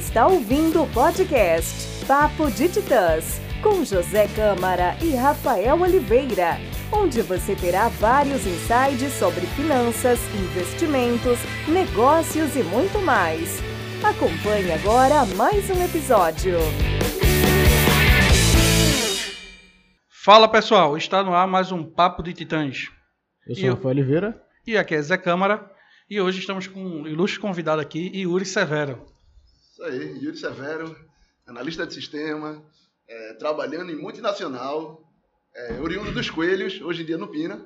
está ouvindo o podcast Papo de Titãs, com José Câmara e Rafael Oliveira, onde você terá vários insights sobre finanças, investimentos, negócios e muito mais. Acompanhe agora mais um episódio. Fala pessoal, está no ar mais um Papo de Titãs. Eu sou o Rafael Oliveira. E aqui é Zé Câmara. E hoje estamos com um ilustre convidado aqui, Yuri Severo. Isso aí, Yuri Severo, analista de sistema, é, trabalhando em multinacional, é, oriundo dos Coelhos, hoje em dia no Pina,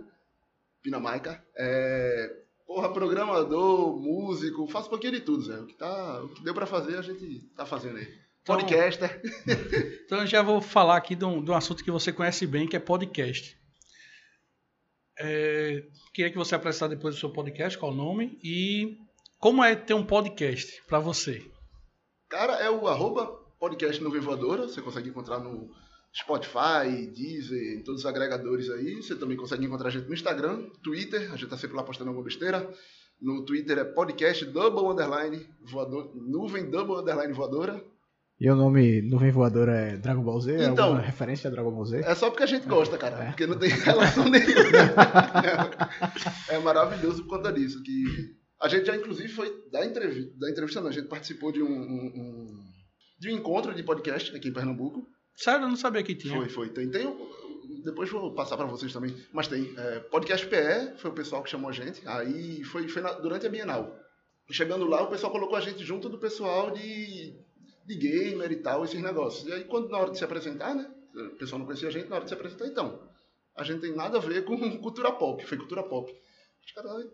Pina Maica. É, porra, programador, músico, faço um pouquinho de tudo, Zé. O que, tá, o que deu para fazer, a gente tá fazendo aí. Então- Podcaster. Então eu já vou falar aqui de um, de um assunto que você conhece bem, que é podcast. É, queria que você apresentasse depois o seu podcast, qual o nome, e como é ter um podcast para você. Cara, é o arroba podcast Nuvem Voadora. Você consegue encontrar no Spotify, Deezer, em todos os agregadores aí. Você também consegue encontrar a gente no Instagram, Twitter. A gente tá sempre lá postando alguma besteira. No Twitter é podcast double underline voador, nuvem double underline voadora. E o nome Nuvem Voadora é Dragon Ball Z? é Então. alguma referência a Dragon Ball Z? É só porque a gente gosta, cara. É. Porque não tem relação nenhuma. é maravilhoso por conta disso. Que a gente já, inclusive, foi da entrevista. Da entrevista, não. A gente participou de um, um- um- de um encontro de podcast aqui em Pernambuco. Sério, eu não sabia que tinha. Foi, foi. Tem, tem depois vou passar para vocês também. Mas tem. É, podcast PE foi o pessoal que chamou a gente. Aí foi, foi na- durante a Bienal. Chegando lá, o pessoal colocou a gente junto do pessoal de, de gamer e tal, esses negócios. E aí, quando na hora de se apresentar, né? O pessoal não conhecia a gente, na hora de se apresentar, então. A gente tem nada a ver com cultura pop. Foi cultura pop. Os caras, "Ah,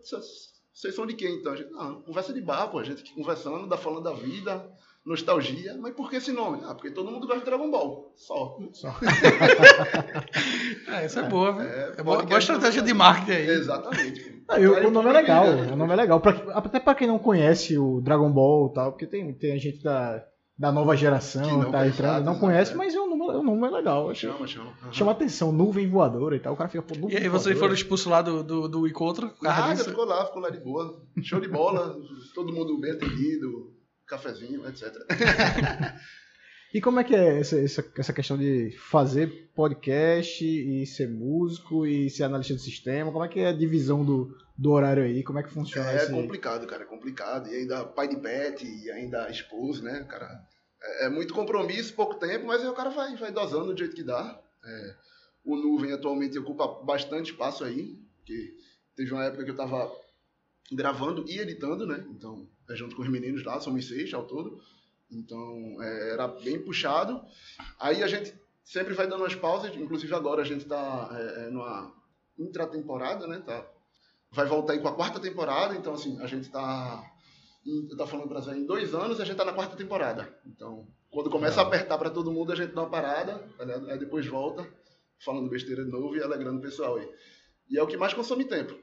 vocês- são de quem então? A gente, não, conversa de bar, pô. A gente conversando, dá falando da vida, nostalgia. Mas por que esse nome? Ah, porque todo mundo gosta de Dragon Ball. Só. É, essa é boa, viu? É, É, boa, boa estratégia de marketing aí. Exatamente. Ah, e o, nome é eu legal, né? o nome é legal. Pra- até pra quem não conhece o Dragon Ball e tal, porque tem, tem gente da, da nova geração não tá conhece, entrando, não exato, conhece, é. mas o nome, o nome é legal. Achei- Chama, chama. Aham. Chama atenção, nuvem voadora e tal. O cara fica, pô, nuvem E aí vocês foram expulsos lá do, do, do encontro? Nada, disso? ficou lá, ficou lá de boa. Show de bola, todo mundo bem atendido, cafezinho, etc. E como é que é essa, essa, questão de fazer podcast e ser músico e ser analista de sistema? Como é que é a divisão do, do horário aí? Como é que funciona É esse... complicado, cara, é complicado. E ainda pai de pet, e ainda esposo, né, cara? É, é muito compromisso, pouco tempo, mas aí o cara vai, vai dosando do jeito que dá. É, o Nuvem atualmente ocupa bastante espaço aí, porque teve uma época que eu tava gravando e editando, né? Então, é junto com os meninos lá, somos seis ao todo. Então, é, era bem puxado. Aí a gente sempre vai dando umas pausas, inclusive agora a gente tá é, é, numa intratemporada, né? Tá, vai voltar aí com a quarta temporada, então assim, a gente tá, em- tá falando você, em dois anos a gente tá na quarta temporada. Então, quando começa a apertar pra todo mundo, a gente dá uma parada, aí depois volta, falando besteira de novo e alegrando o pessoal aí. E é o que mais consome tempo.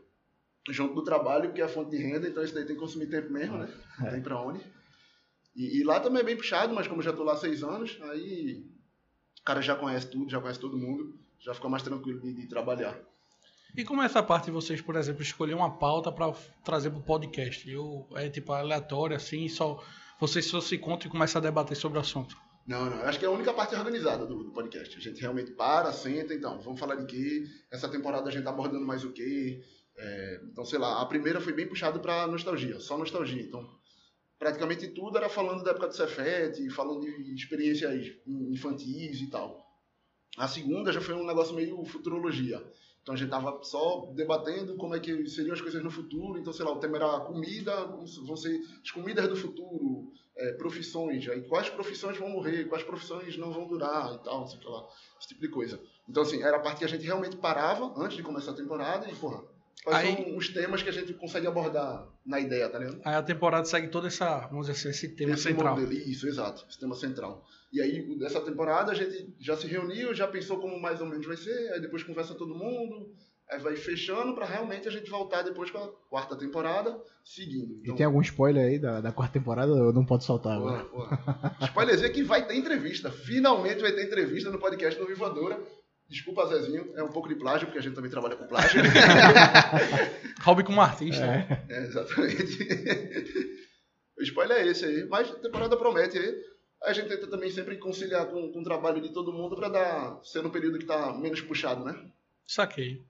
Junto do trabalho, que é a fonte de renda, então isso daí tem que consumir tempo mesmo, né? Não tem pra onde. E, e lá também é bem puxado, mas como eu já tô lá há seis anos, aí o cara já conhece tudo, já conhece todo mundo, já fica mais tranquilo de, de trabalhar. E como é essa parte de vocês, por exemplo, escolher uma pauta para trazer pro podcast? Eu, é tipo aleatório, assim, só vocês só se encontram e começam a debater sobre o assunto. Não, não. Acho que é a única parte organizada do, do podcast. A gente realmente para, senta, então, vamos falar de quê? Essa temporada a gente tá abordando mais o quê? É, então, sei lá, a primeira foi bem puxada pra nostalgia, só nostalgia. Então, praticamente tudo era falando da época do Cefete, falando de experiências infantis e tal. A segunda já foi um negócio meio futurologia. Então a gente tava só debatendo como é que seriam as coisas no futuro. Então, sei lá, o tema era comida, vão ser as comidas do futuro, é, profissões, aí quais profissões vão morrer, quais profissões não vão durar e tal, sei lá, esse tipo de coisa. Então, assim, era a parte que a gente realmente parava antes de começar a temporada e, porra, quais Aí- são os temas que a gente consegue abordar na ideia, tá ligado? Aí a temporada segue toda essa, vamos dizer assim, esse tema Esse central. modelo, isso, exato, esse tema central. E aí, dessa temporada, a gente já se reuniu, já pensou como mais ou menos vai ser, aí depois conversa todo mundo, aí vai fechando pra realmente a gente voltar depois com a quarta temporada, seguindo. E Então, tem algum spoiler aí da, da quarta temporada? Eu não pode soltar agora. Spoilerzinho que vai ter entrevista. Finalmente vai ter entrevista no podcast no Vivadora. Desculpa, Zezinho, é um pouco de plágio, porque a gente também trabalha com plágio. Hobby como artista. É. É, exatamente. O spoiler é esse aí. Mas a temporada promete aí. A gente tenta também sempre conciliar com, com o trabalho de todo mundo para dar ser no período que tá menos puxado, né? Saquei.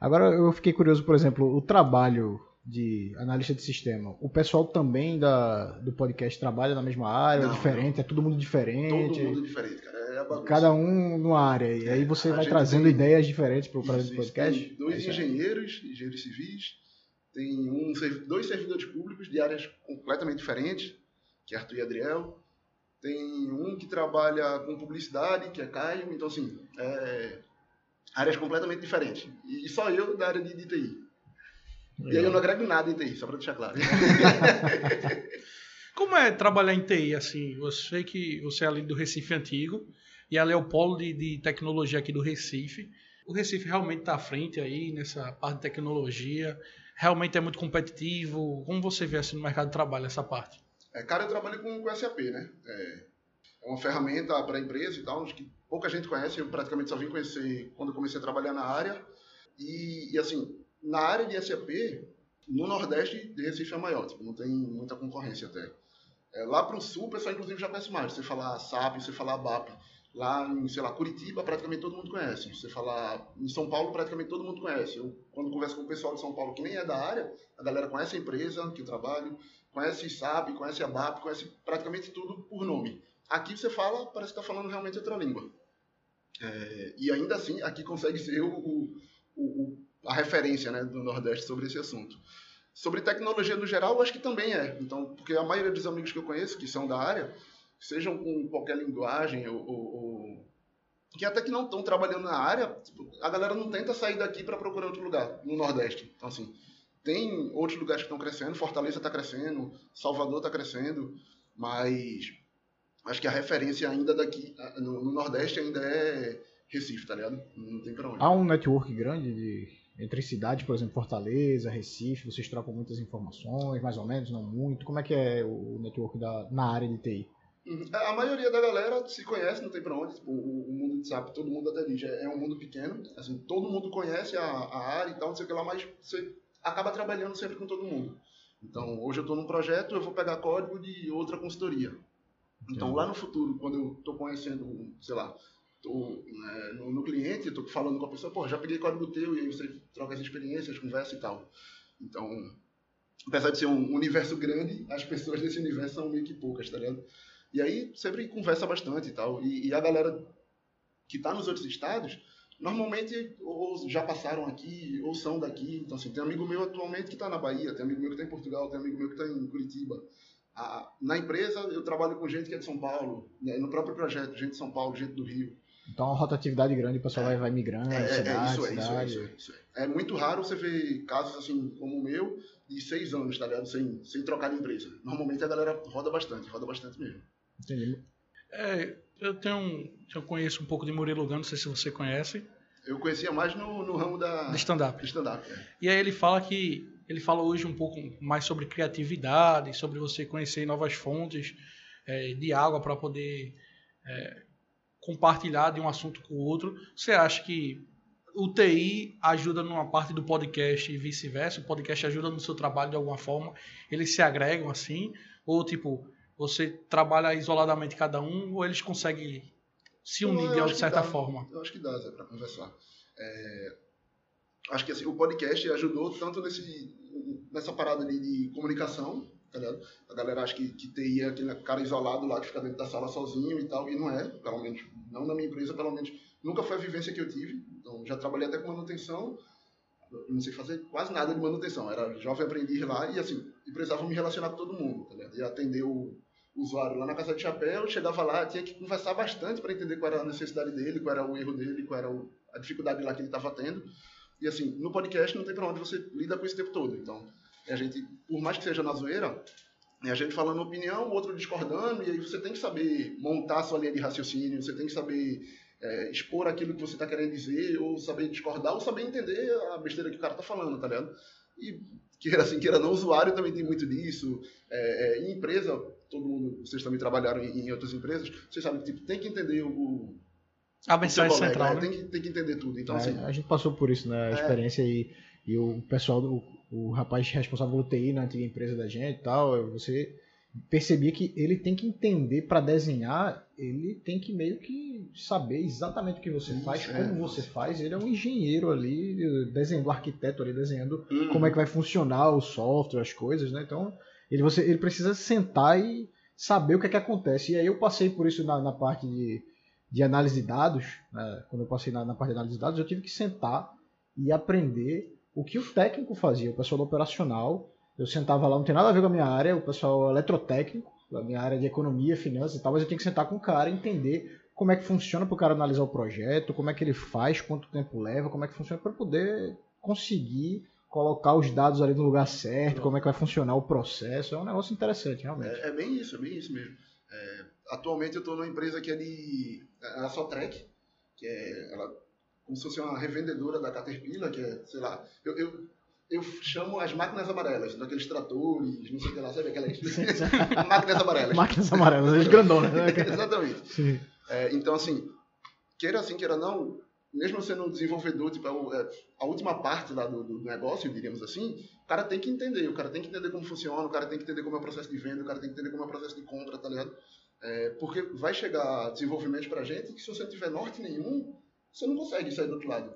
Agora eu fiquei curioso, por exemplo, o trabalho de analista de sistema. O pessoal também da, do podcast trabalha na mesma área, Não, diferente, é todo mundo diferente. Todo mundo diferente, cara. É. Cada um numa área. E aí você A vai trazendo tem- ideias diferentes para o podcast. Tem dois É engenheiros, engenheiros civis, tem um, dois servidores públicos de áreas completamente diferentes, que é Arthur e Adriel. Tem um que trabalha com publicidade, que é Caio. Então, assim, é, áreas completamente diferentes. E só eu da área de, de TI. E aí eu não agrego nada em TI, só para deixar claro. Como é trabalhar em TI, assim? Eu sei que você é ali do Recife Antigo e ali é o polo de, de tecnologia aqui do Recife. O Recife realmente está à frente aí nessa parte de tecnologia. Realmente é muito competitivo. Como você vê assim no mercado de trabalho essa parte? É, cara, eu trabalho com, com SAP, né? É, é uma ferramenta para empresa e tal, que pouca gente conhece, eu praticamente só vim conhecer quando comecei a trabalhar na área. E, e, assim, na área de SAP, no Nordeste de Recife é maior, tipo, não tem muita concorrência até. É, lá para o Sul, o pessoal inclusive já conhece mais. Você falar SAP, você falar BAP. Lá em, sei lá, Curitiba, praticamente todo mundo conhece. Você falar em São Paulo, praticamente todo mundo conhece. Eu, quando converso com o pessoal de São Paulo que nem é da área, a galera conhece a empresa que eu trabalho, conhece SAP, conhece a BAP, conhece praticamente tudo por nome. Aqui você fala, parece que está falando realmente outra língua. É, e ainda assim, aqui consegue ser o, o, o, a referência né, do Nordeste sobre esse assunto. Sobre tecnologia no geral, acho que também é. Então, porque a maioria dos amigos que eu conheço, que são da área, sejam com qualquer linguagem ou, ou, ou que até que não estão trabalhando na área, tipo, a galera não tenta sair daqui para procurar outro lugar no Nordeste. Então, assim, tem outros lugares que estão crescendo, Fortaleza está crescendo, Salvador está crescendo, mas acho que a referência ainda daqui, no, no, Nordeste ainda é Recife, tá ligado? Não tem pra onde. Há um network grande de, entre cidades, por exemplo, Fortaleza, Recife, vocês trocam muitas informações, mais ou menos, não muito. Como é que é o network da, na área de TI? Uhum. A maioria da galera se conhece, não tem pra onde. Tipo, o, o, mundo de SAP, todo mundo até diz, é, é um mundo pequeno. Assim, todo mundo conhece a, a, área e tal, não sei o que lá, mas você acaba trabalhando sempre com todo mundo. Então, hoje eu estou num projeto, eu vou pegar código de outra consultoria. Então, lá no futuro, quando eu estou conhecendo, sei lá, estou né, no, no, cliente, estou falando com a pessoa, pô, já peguei código teu, e aí você troca as experiências, conversa e tal. Então, apesar de ser um universo grande, as pessoas desse universo são meio que poucas, tá ligado? E aí, sempre conversa bastante e tal. E, e a galera que está nos outros estados, normalmente ou já passaram aqui, ou são daqui. Então, assim, tem amigo meu atualmente que está na Bahia, tem amigo meu que está em Portugal, tem amigo meu que está em Curitiba. Ah, na empresa, eu trabalho com gente que é de São Paulo, né? no próprio projeto, gente de São Paulo, gente do Rio. Então, uma rotatividade grande, o pessoal é, vai migrando, é, cidade, é, isso, é, cidade. Isso, é, isso, é. é muito raro você ver casos assim como o meu, de seis anos, tá ligado? Sem, sem trocar de empresa. Normalmente a galera roda bastante, roda bastante mesmo. Entendi. É, eu tenho, eu conheço um pouco de Murilo Lugano, não sei se você conhece. Eu conhecia mais no, no ramo da de stand-up. Stand é. E aí ele fala que ele fala hoje um pouco mais sobre criatividade, sobre você conhecer novas fontes é, de água para poder é, compartilhar de um assunto com o outro. Você acha que o TI ajuda numa parte do podcast e vice-versa? O podcast ajuda no seu trabalho de alguma forma? Eles se agregam assim? Ou tipo, você trabalha isoladamente cada um ou eles conseguem se unir eu de certa dá, forma? Eu acho que dá, Zé, para conversar. É, acho que assim, o podcast ajudou tanto nesse, nessa parada ali de comunicação, tá ligado? A galera acha que, que TI é aquele cara isolado lá que fica dentro da sala sozinho e tal, e não é, pelo menos, não na minha empresa, pelo menos, nunca foi a vivência que eu tive. Então, já trabalhei até com manutenção, não sei fazer quase nada de manutenção, era jovem aprendiz lá e assim, e precisava me relacionar com todo mundo, tá ligado? E atender o usuário lá na casa de chapéu, chegava lá, tinha que conversar bastante para entender qual era a necessidade dele, qual era o erro dele, qual era o, a dificuldade lá que ele estava tendo. E assim, no podcast não tem para onde você lida com isso o tempo todo. Então, a gente, por mais que seja na zoeira, é a gente falando opinião, o outro discordando, e aí você tem que saber montar sua linha de raciocínio, você tem que saber é, expor aquilo que você está querendo dizer, ou saber discordar, ou saber entender a besteira que o cara está falando, tá ligado? E queira assim, queira não, usuário também tem muito disso. É, é, em empresa, todo mundo, vocês também trabalharam em, em outras empresas, vocês sabem que tipo, tem que entender o. A mensagem colega, central, é, né? tem, que, tem que entender tudo. Então, É, assim, a gente passou por isso, né? A experiência e e o pessoal, do, o rapaz responsável pelo TI na antiga empresa da gente e tal, você percebia que ele tem que entender para desenhar, ele tem que meio que saber exatamente o que você Isso, faz, é. como você faz. Ele é um engenheiro ali, desenhando, arquiteto ali, desenhando Uhum. como é que vai funcionar o software, as coisas, né? Então, ele, você, ele precisa sentar e saber o que é que acontece. E aí eu passei por isso na, na parte de, de análise de dados, né? quando eu passei na, na parte de análise de dados, eu tive que sentar e aprender o que o técnico fazia, o pessoal do operacional. Eu sentava lá, não tem nada a ver com a minha área, o pessoal eletrotécnico, a minha área de economia, finanças e tal, mas eu tinha que sentar com o cara e entender como é que funciona para o cara analisar o projeto, como é que ele faz, quanto tempo leva, como é que funciona para poder conseguir colocar os dados ali no lugar certo, como é que vai funcionar o processo. É um negócio interessante, realmente. É, é bem isso, é bem isso mesmo. É, atualmente eu estou numa empresa que é de. É a Sotrec, que é ela, como se fosse uma revendedora da Caterpillar, que é, sei lá, eu, eu, eu chamo as máquinas amarelas, daqueles tratores, não sei o que lá, sabe aquelas máquinas amarelas. Máquinas amarelas, as grandonas, né? Exatamente. É, então, assim, queira assim, queira não, mesmo sendo um desenvolvedor, tipo, é é a última parte lá do, do negócio, diríamos assim, o cara tem que entender, o cara tem que entender como funciona, o cara tem que entender como é o processo de venda, o cara tem que entender como é o processo de compra, tá ligado? É, porque vai chegar desenvolvimento pra gente que se você não tiver norte nenhum, você não consegue sair do outro lado.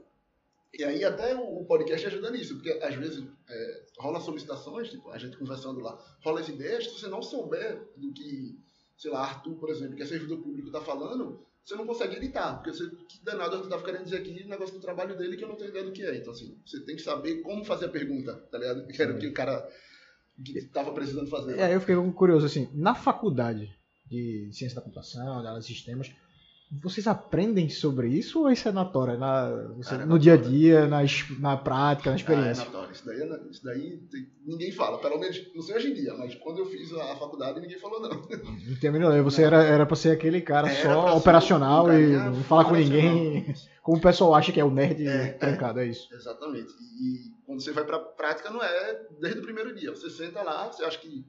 E aí até o podcast ajuda nisso, porque às vezes é, rola solicitações, tipo, a gente conversando lá, rola as ideias, se você não souber do que, sei lá, Arthur, por exemplo, que é servidor público, tá falando, você não consegue editar, porque você, que danado Arthur tá querendo dizer aqui o negócio do trabalho dele que eu não tenho ideia do que é. Então, assim, você tem que saber como fazer a pergunta, tá ligado? Que era o que o cara que precisando fazer. É, eu fiquei curioso, assim, na faculdade de ciência da computação, de de sistemas, vocês aprendem sobre isso ou isso é na tora, na, você- Cara, é no dia a dia, na, na prática, na Ah, é experiência? Isso daí, é isso daí tem- ninguém fala. Pelo menos, não sei hoje em dia, mas quando eu fiz a faculdade, ninguém falou não. Não tem a menor ideia. Você era, era pra ser aquele cara Era só operacional um e carinha não falar com ninguém, como o pessoal acha que é o nerd É, trancado, é isso. Exatamente. E quando você vai pra prática, não é desde o primeiro dia. Você senta lá, você acha que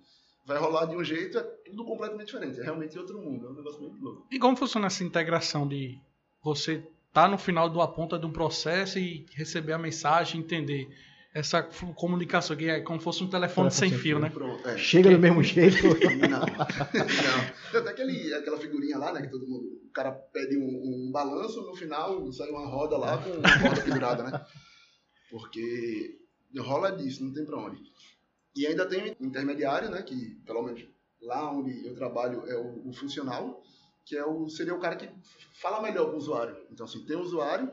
vai rolar de um jeito, é tudo completamente diferente. É realmente outro mundo. É um negócio muito louco. E como funciona essa integração de você tá no final de uma ponta de um processo e receber a mensagem, entender essa comunicação que é como se fosse um telefone, Telefone sem sem fio, fio. né? Pronto. É. Chega do mesmo jeito. Não, não. Tem até aquele, aquela figurinha lá, né? Que todo mundo. O cara pede um, um balanço, no final sai uma roda lá com uma corda pendurada, né? Porque rola disso, não tem pra onde. E ainda tem o intermediário, né? Que pelo menos lá onde eu trabalho é o, o funcional, que é o, seria o cara que fala melhor com o usuário. Então, assim, tem o usuário,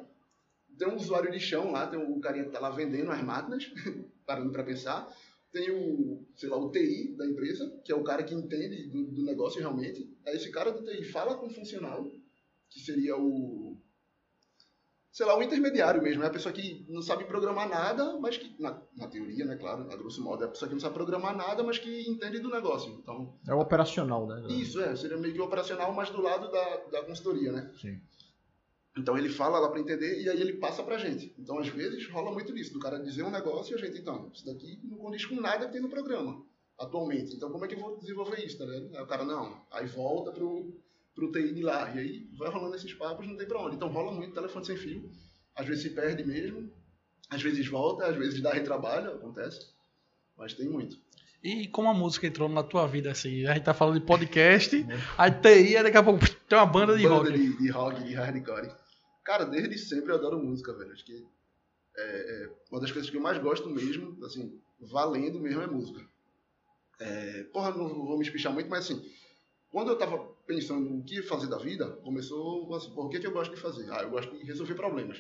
tem um usuário de chão lá, tem o carinha que tá lá vendendo as máquinas, parando para pensar. Tem o, sei lá, o TI da empresa, que é o cara que entende do, do negócio realmente. Aí esse cara do TI fala com o funcional, que seria o, sei lá, o intermediário mesmo. É a pessoa que não sabe programar nada, mas que, na, na teoria, né, claro, a grosso modo, é a pessoa que não sabe programar nada, mas que entende do negócio. Então, É o operacional, né? isso, é, seria meio que operacional, mas do lado da, da consultoria, né? Sim. Então ele fala lá para entender e aí ele passa pra gente. Então às vezes rola muito disso, do cara dizer um negócio e a gente, então, isso daqui não condiz com nada que tem no programa atualmente. Então como é que eu vou desenvolver isso, tá ligado? Aí o cara, não, aí volta pro, pro TI lá. E aí vai rolando esses papos, não tem pra onde. Então rola muito telefone sem fio. Às vezes se perde mesmo, às vezes volta, às vezes dá retrabalho, acontece. Mas tem muito. E como a música entrou na tua vida, assim? A gente tá falando de podcast, aí TI, aí daqui a pouco tem uma banda de Banda rock. De, de rock, de hardcore. Cara, desde sempre eu adoro música, velho. Acho que é, é uma das coisas que eu mais gosto mesmo, assim, valendo mesmo é música. É, porra, não vou me espichar muito, mas assim, quando eu tava pensando no que fazer da vida, começou assim, porra, o que, é que eu gosto de fazer? Ah, eu gosto de resolver problemas.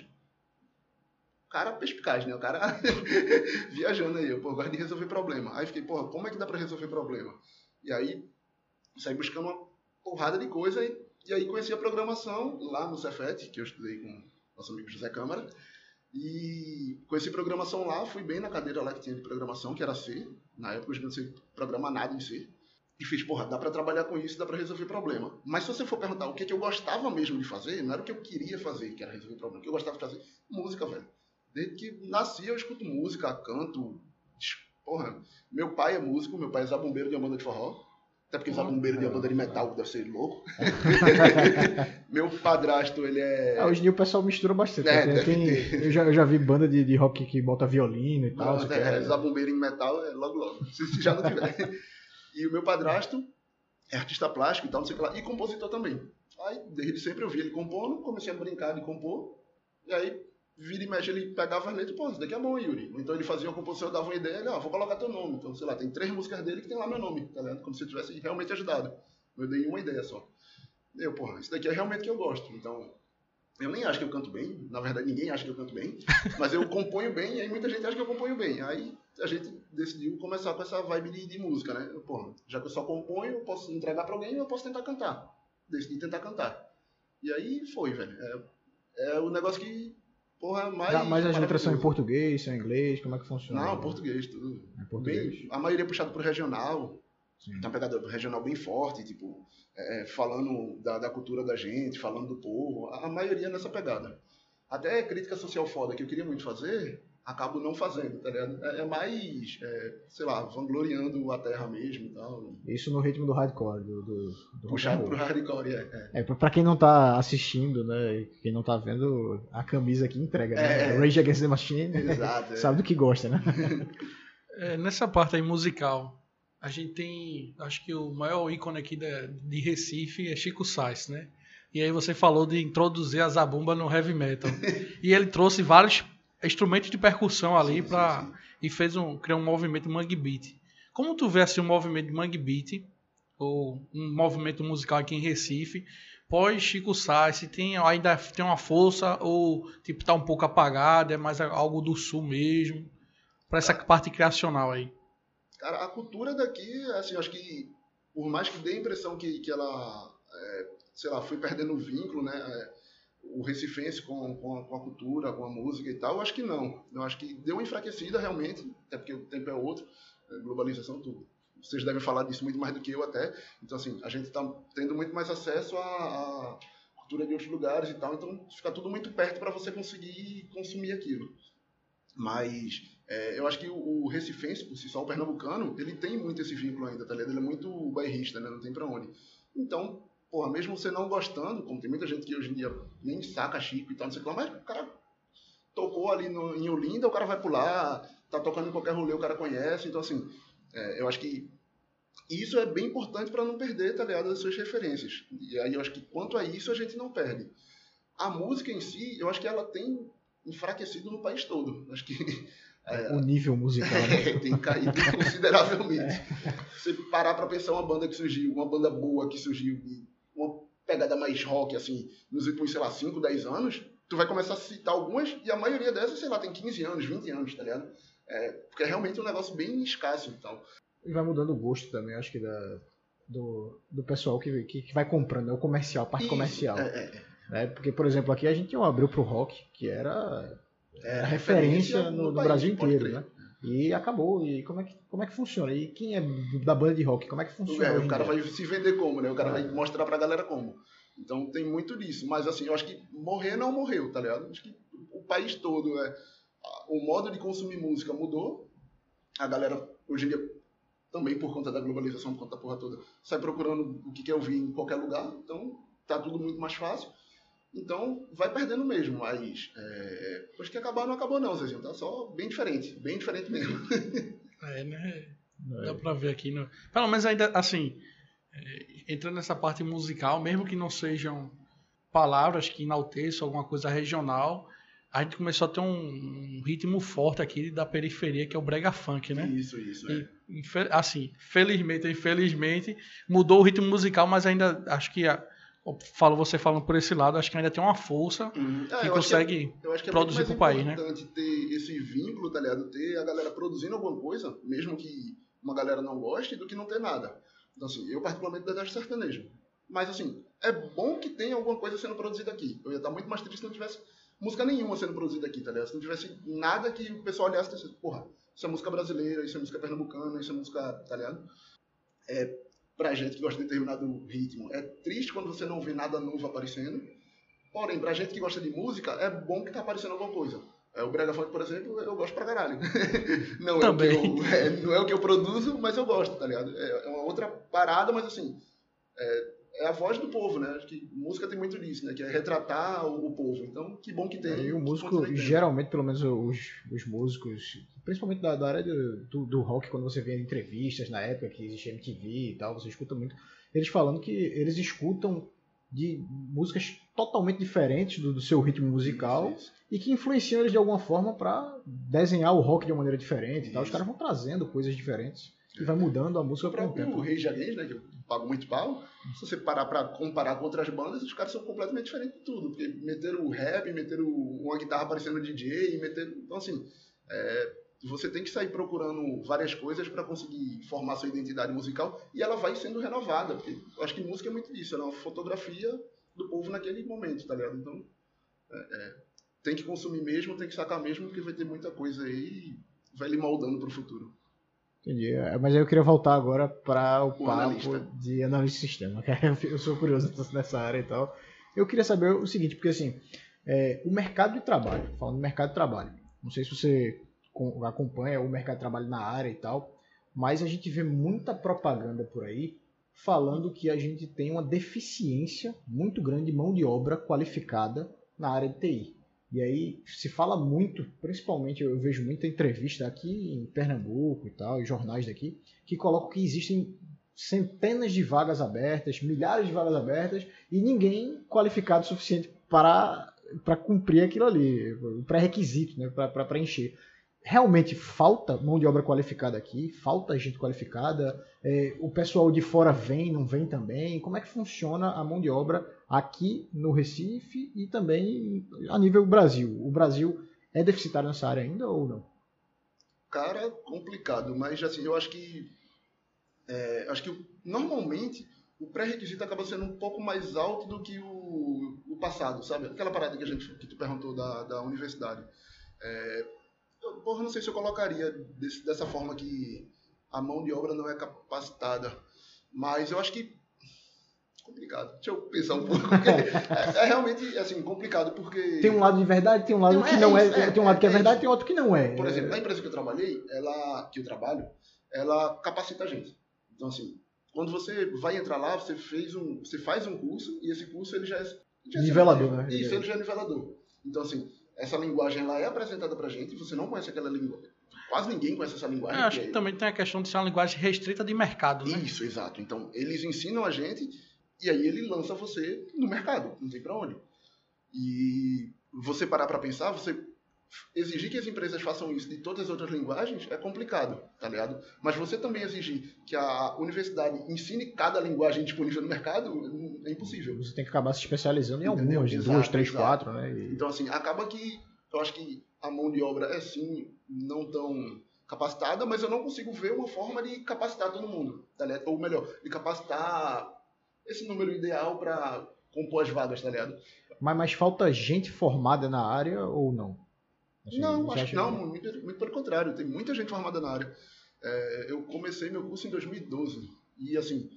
O cara perspicaz, né? O cara viajando aí, eu, pô, eu gosto de resolver problema. Aí fiquei, porra, como é que dá pra resolver problema? E aí saí buscando uma porrada de coisa e, e aí conheci a programação lá no Cefet, que eu estudei com nosso amigo José Câmara. E conheci programação lá, fui bem na cadeira lá que tinha de programação, que era C. Na época eu não sei programar nada em C. E fiz, porra, dá pra trabalhar com isso, dá pra resolver problema. Mas se você for perguntar o que, que eu gostava mesmo de fazer, não era o que eu queria fazer, que era resolver problema. O que eu gostava de fazer? Música, velho. Desde que nasci eu escuto música, canto. Porra, meu pai é músico, meu pai é zabumbeiro de uma banda de forró. Até porque zabumbeiro de uma banda de metal deve ser louco. Meu padrasto, ele é. Ah, hoje em dia o pessoal mistura bastante. É, né? Tem- eu, já, eu já vi banda de, de rock que bota violino e tal. Não, é, que é- zabumbeiro em metal é logo logo. Se se já não tiver. E o meu padrasto é artista plástico e tal, não sei o que lá. E compositor também. Aí, desde sempre eu vi ele compondo, comecei a brincar de compor. E aí, vira e mexe, ele pegava as letras, pô, isso daqui é bom, Yuri. Então ele fazia uma composição, eu dava uma ideia, ele, ó, vou colocar teu nome. Então, sei lá, tem três músicas dele que tem lá meu nome, tá ligado? Como se eu tivesse realmente ajudado. Eu dei uma ideia só. Eu, porra, isso daqui é realmente que eu gosto. Então, eu nem acho que eu canto bem, na verdade ninguém acha que eu canto bem, mas eu componho bem e aí muita gente acha que eu componho bem. Aí a gente decidiu começar com essa vibe de, de música, né? Porra, já que eu só componho, eu posso entregar pra alguém e eu posso tentar cantar. Decidi tentar cantar. E aí foi, velho. É, é o negócio que, porra, mais. Tá, mas as letras são em português, são em inglês, como é que funciona? Não, português, tudo. É português. Bem, a maioria é puxado pro regional. Sim. Tem uma pegada regional bem forte, tipo, é, falando da, da cultura da gente, falando do povo. A, a maioria nessa pegada. Até crítica social foda que eu queria muito fazer, acabo não fazendo, tá ligado? É, é mais, é, sei lá, vangloriando a terra mesmo e tal. Isso no ritmo do hardcore, do, do, do Puxado pro hardcore, é. é. É, pra- quem não tá assistindo, né, quem não tá vendo, a camisa aqui entrega, né? É. Rage Against the Machine, Exato. é. sabe do que gosta, né? É, nessa parte aí musical, a gente tem, acho que o maior ícone aqui da- de Recife é Chico Sainz, né? E aí você falou de introduzir a zabumba no heavy metal. e ele trouxe vários instrumentos de percussão ali para e fez um criou um movimento mangue beat. Como tu vê assim um movimento de mangue beat ou um movimento musical aqui em Recife, pós Chico Sainz, tem ainda tem uma força ou tipo tá um pouco apagado, é mais algo do sul mesmo, para essa parte criacional aí. Cara, a cultura daqui, assim, acho que por mais que dê a impressão que, que ela, é, sei lá, foi perdendo o vínculo, né? é, o recifense com, com, a, com a cultura, com a música e tal, eu acho que não. Eu acho que deu uma enfraquecida realmente, até porque o tempo é outro, é, globalização, tudo. Vocês devem falar disso muito mais do que eu até. Então, assim, a gente está tendo muito mais acesso à, à cultura de outros lugares e tal, então fica tudo muito perto para você conseguir consumir aquilo. Mas é, eu acho que o, o recifense, por si só, o pernambucano, ele tem muito esse vínculo ainda, tá ligado? Ele é muito bairrista, né? Não tem pra onde. Então, porra, mesmo você não gostando, como tem muita gente que hoje em dia nem saca Chico e tal, não sei o que lá, mas o cara tocou ali no, em Olinda, o cara vai pular, tá tocando em qualquer rolê, o cara conhece. Então, assim, é, eu acho que isso é bem importante para não perder, tá ligado? As suas referências. E aí eu acho que quanto a isso a gente não perde. A música em si, eu acho que ela tem enfraquecido no país todo. Acho que é, O nível musical, né? tem caído consideravelmente. Se você parar pra pensar uma banda que surgiu, uma banda boa que surgiu, uma pegada mais rock, assim, nos últimos, sei lá, 5, 10 anos, tu vai começar a citar algumas, e a maioria dessas, sei lá, tem 15 anos, 20 anos, tá ligado? É, porque é realmente um negócio bem escasso, então. E vai mudando o gosto também, acho que da, do, do pessoal que, que, que vai comprando, né? o comercial, a parte Isso, comercial. É, é, né? Porque, por exemplo, aqui a gente um abril pro rock, que era, é, era referência no, no país, Brasil inteiro, né? E acabou. E como é, que, como é que funciona? E quem é da banda de rock? Como é que funciona? É, o cara vai se vender como, né? O cara É. vai mostrar pra galera como. Então tem muito disso. Mas assim, eu acho que morrer não morreu, tá ligado? Acho que o país todo, é, o modo de consumir música mudou. A galera, hoje em dia, também por conta da globalização, por conta da porra toda, sai procurando o que quer ouvir em qualquer lugar. Então tá tudo muito mais fácil. Então vai perdendo mesmo. Mas é, depois que acabar, não acabou não, Zezinho. Tá só bem diferente. Bem diferente mesmo. É, né? É. Dá pra ver aqui. No... Pelo menos ainda, assim, é, entrando nessa parte musical, mesmo que não sejam palavras que enalteçam alguma coisa regional, a gente começou a ter um, um ritmo forte aqui da periferia, que é o brega funk, né? Isso, isso. É. E, infe- assim, felizmente infelizmente, mudou o ritmo musical, mas ainda acho que, a- falo você falando por esse lado, acho que ainda tem uma força Uhum. É, que acho que é- consegue... Eu acho que é produzir pro mais país, né? importante ter esse vínculo, tá ligado? Ter a galera produzindo alguma coisa, mesmo que uma galera não goste, do que não ter nada. Então, assim, eu particularmente detesto sertanejo. Mas, assim, é bom que tenha alguma coisa sendo produzida aqui. Eu ia estar muito mais triste se não tivesse música nenhuma sendo produzida aqui, tá ligado? Se não tivesse nada que o pessoal olhasse e dissesse, porra, isso é música brasileira, isso é música pernambucana, isso é música, tá ligado? É, pra gente que gosta de determinado ritmo, é triste quando você não vê nada novo aparecendo. Porém, pra gente que gosta de música, é bom que tá aparecendo alguma coisa. É, o Brega Funk, por exemplo, eu gosto pra caralho. não, Também. É o que eu, é, não é o que eu produzo, mas eu gosto, tá ligado? É, é uma outra parada, mas assim, é, é a voz do povo, né? Acho que música tem muito disso, né? Que é retratar o, o povo. Então, que bom que tem. E o músico, geralmente, pelo menos os, os músicos, principalmente da, da área do, do, do rock, quando você vê entrevistas na época que existia MTV e tal, você escuta muito, eles falando que eles escutam de músicas totalmente diferentes do, do seu ritmo musical Isso, isso. e que influenciam eles de alguma forma para desenhar o rock de uma maneira diferente e tal. Os caras vão trazendo coisas diferentes e vai mudando a música O com o tempo. Rei Jaguês, né? Que pago muito pau. Se você parar pra comparar com outras bandas, os caras são completamente diferentes de tudo. Porque meteram o rap, meteram uma guitarra parecendo DJ, meteram. Então, assim, é, você tem que sair procurando várias coisas para conseguir formar sua identidade musical e ela vai sendo renovada. Porque eu acho que música é muito isso, ela é uma fotografia do povo naquele momento, tá ligado? Então, é, é, tem que consumir mesmo, tem que sacar mesmo, porque vai ter muita coisa aí e vai lhe moldando pro futuro. Entendi. É, Mas aí eu queria voltar agora para o, papo analista. de analista de sistema. que Eu sou curioso nessa área e tal. Eu queria saber o seguinte, porque assim, é, o mercado de trabalho, falando do mercado de trabalho, não sei se você com- acompanha o mercado de trabalho na área e tal, mas a gente vê muita propaganda por aí falando que a gente tem uma deficiência muito grande de mão de obra qualificada na área de TI. E aí se fala muito, principalmente eu vejo muita entrevista aqui em Pernambuco e tal, em jornais daqui, que colocam que existem centenas de vagas abertas, milhares de vagas abertas e ninguém qualificado o suficiente para para cumprir aquilo ali, o pré-requisito, né, para preencher. Realmente falta mão de obra qualificada aqui, falta gente qualificada, é, o pessoal de fora vem, não vem também. Como é que funciona a mão de obra aqui no Recife e também a nível Brasil? O Brasil é deficitário nessa área ainda ou não? Cara, complicado, mas assim, eu acho que é, acho que normalmente o pré-requisito acaba sendo um pouco mais alto do que o, o passado, sabe? Aquela parada que a gente que tu perguntou da, da universidade. É, eu, porra, não sei se eu colocaria desse- dessa forma que a mão de obra não é capacitada, mas eu acho que complicado. Deixa eu pensar um pouco. é, é realmente assim complicado porque Tem um lado de verdade, tem um lado Não, que é não é, isso, é, tem um lado que é é verdade, isso. tem outro que não é. Por exemplo, na empresa que eu trabalhei, ela, que eu trabalho, ela capacita a gente. Então, assim, quando você vai entrar lá, você, fez um, você faz um curso e esse curso ele já é... já é Nivelador, né? Isso, ele já é nivelador. Então, assim, essa linguagem ela é apresentada pra gente, você não conhece aquela linguagem. Quase ninguém conhece essa linguagem. Eu acho que que é- também tem a questão de ser uma linguagem restrita de mercado, né? Isso, exato. Então, eles ensinam a gente e aí ele lança você no mercado, não tem pra onde. E você parar pra pensar, você exigir que as empresas façam isso de todas as outras linguagens é complicado, tá ligado? Mas você também exigir que a universidade ensine cada linguagem disponível no mercado é impossível. Você tem que acabar se especializando em Entendeu? algumas, Exato, duas, três, exato. quatro, né? E- Então, assim, acaba que eu acho que a mão de obra é sim não tão capacitada, mas eu não consigo ver uma forma de capacitar todo mundo, tá ligado? Ou melhor, de capacitar esse número ideal para compor as vagas, tá ligado? Mas, mas falta gente formada na área ou não? Não, acho que não, muito, muito pelo contrário, tem muita gente formada na área. É, eu comecei meu curso em 2012 e, assim,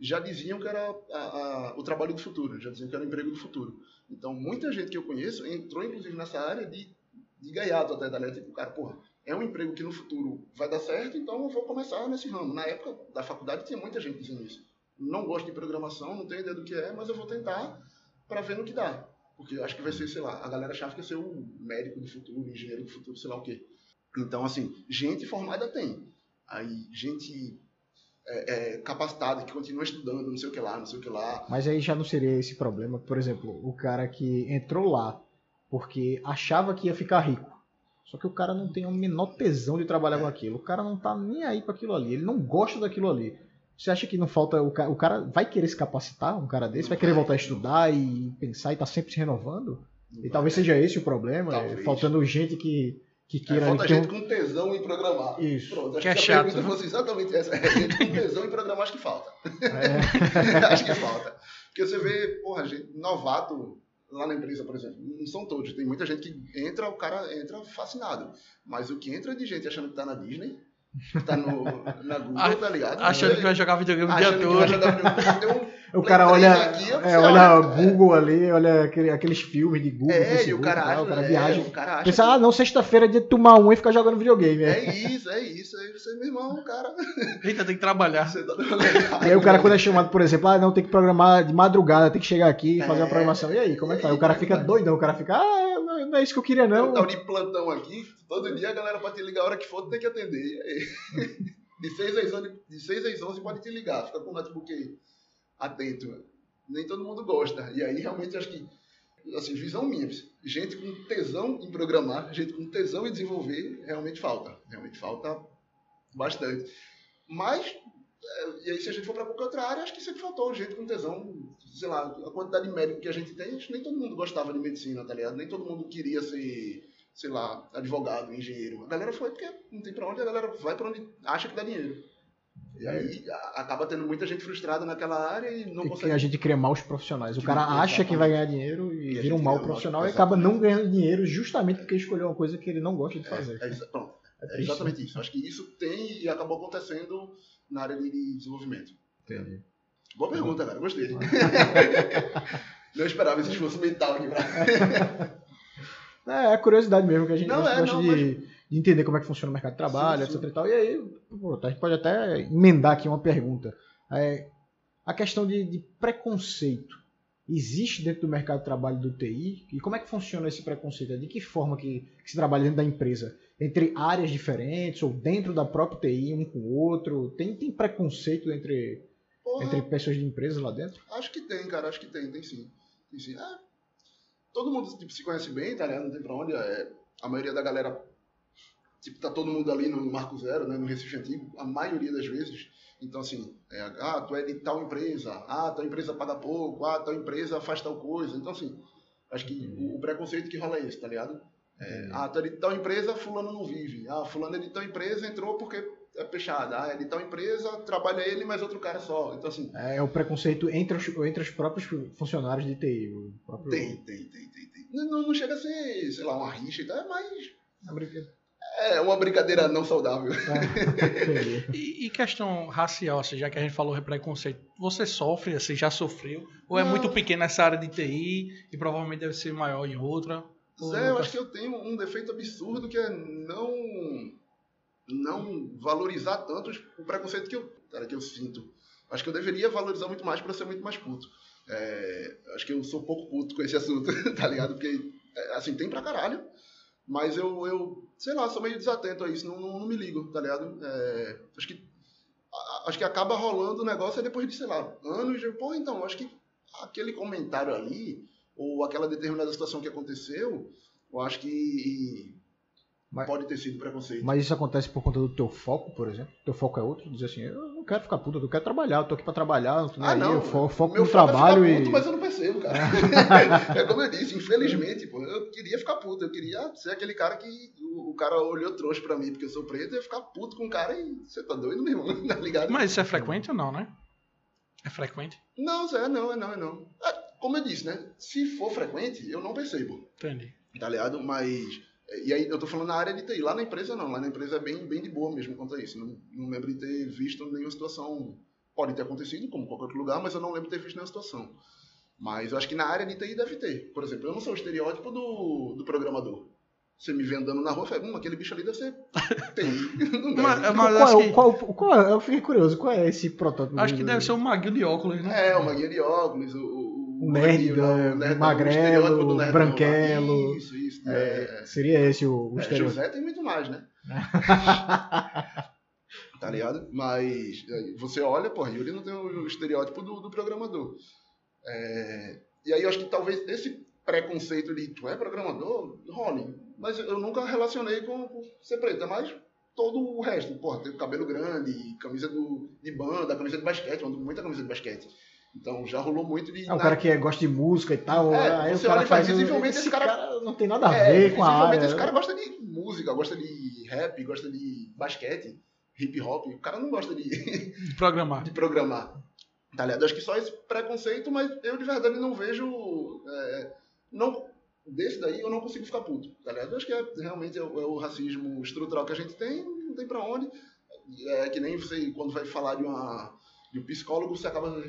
já diziam que era a- a- o trabalho do futuro, já diziam que era o emprego do futuro. Então, muita gente que eu conheço entrou, inclusive, nessa área de, de gaiato até, tá ligado? Tipo, cara, porra, é um emprego que no futuro vai dar certo, então eu vou começar nesse ramo. Na época da faculdade tinha muita gente dizendo isso. Não gosto de programação, não tenho ideia do que é, mas eu vou tentar para ver no que dá. Porque eu acho que vai ser, sei lá, a galera achava que ia ser o médico do futuro, o engenheiro do futuro, sei lá o quê. Então, assim, gente formada tem. Aí, gente é, é, capacitada, que continua estudando, não sei o que lá, não sei o que lá. Mas aí já não seria esse problema, por exemplo, o cara que entrou lá porque achava que ia ficar rico. Só que o cara não tem o menor tesão de trabalhar com aquilo. O cara não tá nem aí para aquilo ali. Ele não gosta daquilo ali. Você acha que não falta. O cara, o cara vai querer se capacitar, um cara desse? Vai querer voltar a estudar e pensar e tá sempre se renovando? E talvez seja esse o problema, é, Talvez. faltando gente que, que É, queira. falta que tem gente com tesão em programar. Isso. Pronto, acho Que é que, se chato, a pergunta né? fosse exatamente essa. É, gente com tesão em programar, acho que falta. É, acho que falta. Porque você vê, porra, gente, novato lá na empresa, por exemplo, não são todos. Tem muita gente que entra, o cara entra fascinado. Mas o que entra de gente achando que tá na Disney, que tá no, na Google, tá ligado? Achando que vai jogar videogame o dia que vai todo. jogar videogame. Tem um- O cara olha, aqui, é, olha olha- Google ali, olha aquele- aqueles filmes de Google. É, e Facebook o cara acha, o cara é, viaja. o cara acha Pensa, que- ah, não, sexta-feira é dia de tomar um e ficar jogando videogame. É. É isso, é isso. Aí você, meu irmão, cara. Eita, tem que trabalhar. Você tá E aí o cara quando é chamado, por exemplo, ah, não, tem que programar de madrugada, tem que chegar aqui e fazer É. uma programação. E aí, como é que faz? O cara fica doidão, o cara fica, ah, não, não é isso que eu queria Não. não. Tal de plantão aqui, todo dia a galera pode te ligar a hora que for, tem que atender. E aí? De 6 às 11, de 6 às 11 pode te ligar, fica com o notebook atento. Nem todo mundo gosta. E aí realmente acho que, assim, visão minha, gente com tesão em programar, gente com tesão em desenvolver, realmente falta. Realmente falta bastante. Mas, é, e aí se a gente for para qualquer outra área, acho que sempre faltou gente com tesão, sei lá, a quantidade de médico que a gente tem, nem todo mundo gostava de medicina, tá ligado? Nem todo mundo queria ser, sei lá, advogado, engenheiro. A galera foi porque não tem pra onde, a galera vai pra onde acha que dá dinheiro. E aí acaba tendo muita gente frustrada naquela área e não E que consegue. a gente cria maus profissionais. O Que cara acha que vai ganhar dinheiro E e vira um mau profissional e acaba não ganhando dinheiro justamente porque escolheu uma coisa que ele não gosta de fazer. É, é, pronto, É é exatamente isso. Acho que isso tem e acabou acontecendo na área de desenvolvimento. Entendi. Boa pergunta, cara. Gostei. não esperava esse esforço mental aqui pra. É, é curiosidade mesmo, que a gente, Não, a gente é, gosta não, de, de entender como é que funciona o mercado de trabalho, Sim, sim. etc e tal. E aí, a gente pode até emendar aqui uma pergunta. É, a questão de, de preconceito existe dentro do mercado de trabalho do TI? E como é que funciona esse preconceito? De que forma que, que se trabalha dentro da empresa? Entre áreas diferentes ou dentro da própria TI, um com o outro? Tem, tem preconceito entre, Porra, entre pessoas de empresas lá dentro? Acho que tem, cara. Acho que tem, tem sim. Tem sim. É, todo mundo tipo, se conhece bem, tá ligado? Não tem pra onde. É, a maioria da galera. Tipo, tá todo mundo ali no Marco Zero, né? No Recife Antigo, a maioria das vezes. Então, assim, é, ah, tu é de tal empresa, ah, tal empresa paga pouco, ah, tal empresa faz tal coisa. Então, assim, acho que o, o preconceito que rola é esse, tá ligado? É, ah, tu é de tal empresa, fulano não vive. Ah, fulano é de tal empresa, entrou porque é fechada. Ah, é de tal empresa, trabalha ele, mas outro cara só. Então, assim, É o preconceito entre os, entre os próprios funcionários de TI. Próprio... Tem, tem, tem, tem, tem. Não, não- não chega a ser, sei lá, uma rixa e tal, é mais. É uma brincadeira não saudável. É. E, e questão racial, assim, já que a gente falou de preconceito, você sofre, assim, já sofreu? Ou é Não. muito pequeno nessa área de TI e provavelmente deve ser maior em outra? Ou Zé, eu acho que eu tenho um defeito absurdo que é não não valorizar tanto o preconceito que eu, cara, que eu sinto. Acho que eu deveria valorizar muito mais para ser muito mais puto. É, acho que eu sou pouco puto com esse assunto, tá ligado? Porque, é, assim, tem pra caralho, mas eu, eu sei lá, sou meio desatento a isso, não, não, não me ligo, tá ligado? É, acho que acho que acaba rolando o negócio aí depois de, sei lá, anos de, pô, então, acho que aquele comentário ali, ou aquela determinada situação que aconteceu, eu acho que Mas- pode ter sido preconceito. Mas isso acontece por conta do teu foco, por exemplo? Teu foco é outro? Dizer assim, eu não quero ficar puto, eu quero trabalhar, eu tô aqui pra trabalhar, não tô nem Ah, aí, não. eu fo- foco Meu no foco é trabalho ficar e... puto, mas eu não percebo, cara. é como eu disse, infelizmente, pô, eu queria ficar puto. Eu queria ser aquele cara que o, o cara olhou trouxa pra mim porque eu sou preto, eu ia ficar puto com o cara e você tá doido, meu irmão, tá ligado? Mas isso é frequente ou não, né? É frequente? Não, Zé, não, é não, é não. É, como eu disse, né? Se for frequente, eu não percebo. Entendi. tá ligado? Mas. E aí, eu tô falando na área de TI. Lá na empresa, não. Lá na empresa é bem, bem de boa mesmo quanto a isso. Não, não lembro de ter visto nenhuma situação. Pode ter acontecido, como qualquer outro lugar, mas eu não lembro de ter visto nenhuma situação. Mas eu acho que na área de TI deve ter. Por exemplo, eu não sou o estereótipo do, do programador. Você me vê andando na rua e fala, hum, aquele bicho ali deve ser. Não deve. Mas, Qual, mas é acho o- que, qual, qual eu fiquei curioso, qual é esse protótipo? acho que deve ser um maguio de óculos, né? É, uma guia de óculos, o, o, nerd, né, nerdão, magrelo, o estereótipo do nerdão lá. branquelo. Isso, isso. É, é. Seria esse o, o É, estereótipo. José tem muito mais, né? tá ligado? Mas é, você olha, porra, Yuri não tem o estereótipo do, do programador. É, e aí eu acho que talvez esse preconceito de tu é programador, role. Mas eu nunca relacionei com, com ser preto, é mais todo o resto. Porra, tem cabelo grande, camisa do, de banda, camisa de basquete, eu ando com muita camisa de basquete. Então já rolou muito de. É um cara que gosta de música e tal, É, aí você o cara e faz... visivelmente esse esse cara- cara não tem nada a É, ver com a visivelmente área. esse cara gosta de música, gosta de rap, gosta de basquete, hip hop. O cara não gosta de, De programar. de programar. Tá ligado? Acho que só esse preconceito, mas eu de verdade não vejo. é, não, desse daí eu não consigo ficar puto. Tá ligado? Acho que é, realmente é o, é o racismo estrutural que a gente tem, não tem pra onde. É que nem você, quando vai falar de, uma, de um psicólogo, você acaba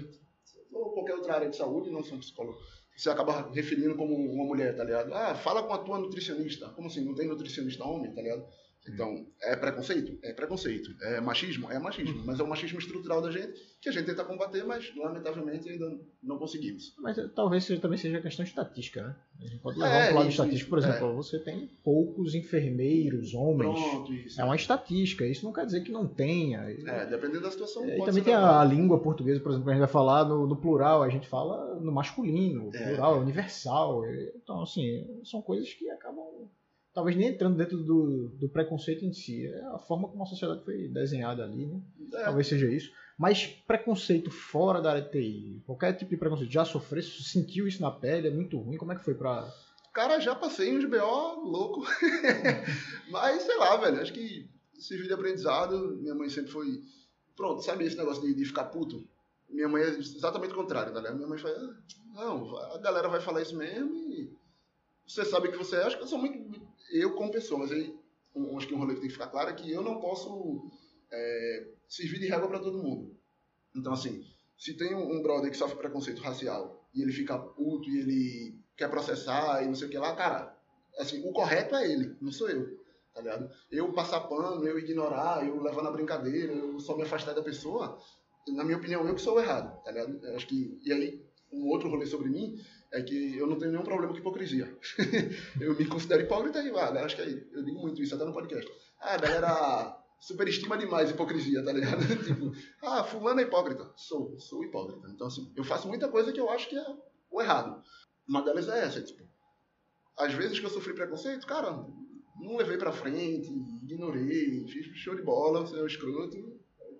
ou qualquer outra área de saúde, não sou um psicólogo, você acaba referindo como uma mulher, tá ligado? Ah, fala com a tua nutricionista. Como assim? Não tem nutricionista homem, tá ligado? Então, é preconceito? É preconceito. É machismo? É machismo. Mas é o machismo estrutural da gente que a gente tenta combater, mas lamentavelmente ainda não conseguimos. Mas eh, talvez seja, também seja questão estatística, né? A gente pode levar É, para o lado estatístico. Por isso, exemplo, você tem poucos enfermeiros, homens. Pronto, isso. É uma estatística. Isso não quer dizer que não tenha. É, dependendo da situação. É, e também tem a, a língua portuguesa, por exemplo, que a gente vai falar no, no plural, a gente fala no masculino, o É. plural é universal. é- Então, assim, são coisas que acabam talvez nem entrando dentro do, do preconceito em si. É a forma como a sociedade foi desenhada ali, né? É, Talvez seja isso. Mas preconceito fora da área de TI, qualquer tipo de preconceito, já sofreu, sentiu isso na pele, é muito ruim. Como é que foi pra. Cara, já passei uns BO louco. Mas, sei lá, velho, acho que serviu de aprendizado. Minha mãe sempre foi. Pronto, sabe esse negócio de, de ficar puto? Minha mãe é exatamente o contrário, tá ligado? Minha mãe fala, "Ah, não, a galera vai falar isso mesmo e você sabe que você é. Acho que eu sou muito. Eu como pessoa, mas aí um- acho que um rolê que tem que ficar claro é que eu não posso é, servir de régua pra todo mundo. Então, assim, se tem um, um brother que sofre preconceito racial e ele fica puto e ele quer processar e não sei o que lá, cara, assim, o correto é ele, não sou eu, tá ligado? Eu passar pano, eu ignorar, eu levar na brincadeira, eu só me afastar da pessoa, na minha opinião, eu que sou o errado, tá ligado? Acho que, e aí, um outro rolê sobre mim é que eu não tenho nenhum problema com hipocrisia. eu me considero hipócrita e, ah, acho que é, eu digo muito isso até no podcast. Ah, a galera superestima demais a hipocrisia, tá ligado? tipo, ah, fulano é hipócrita. Sou, sou hipócrita. Então, assim, eu faço muita coisa que eu acho que é o errado. Uma delas é essa, tipo, às vezes que eu sofri preconceito, cara, não levei pra frente, ignorei, fiz show de bola, você é um escroto.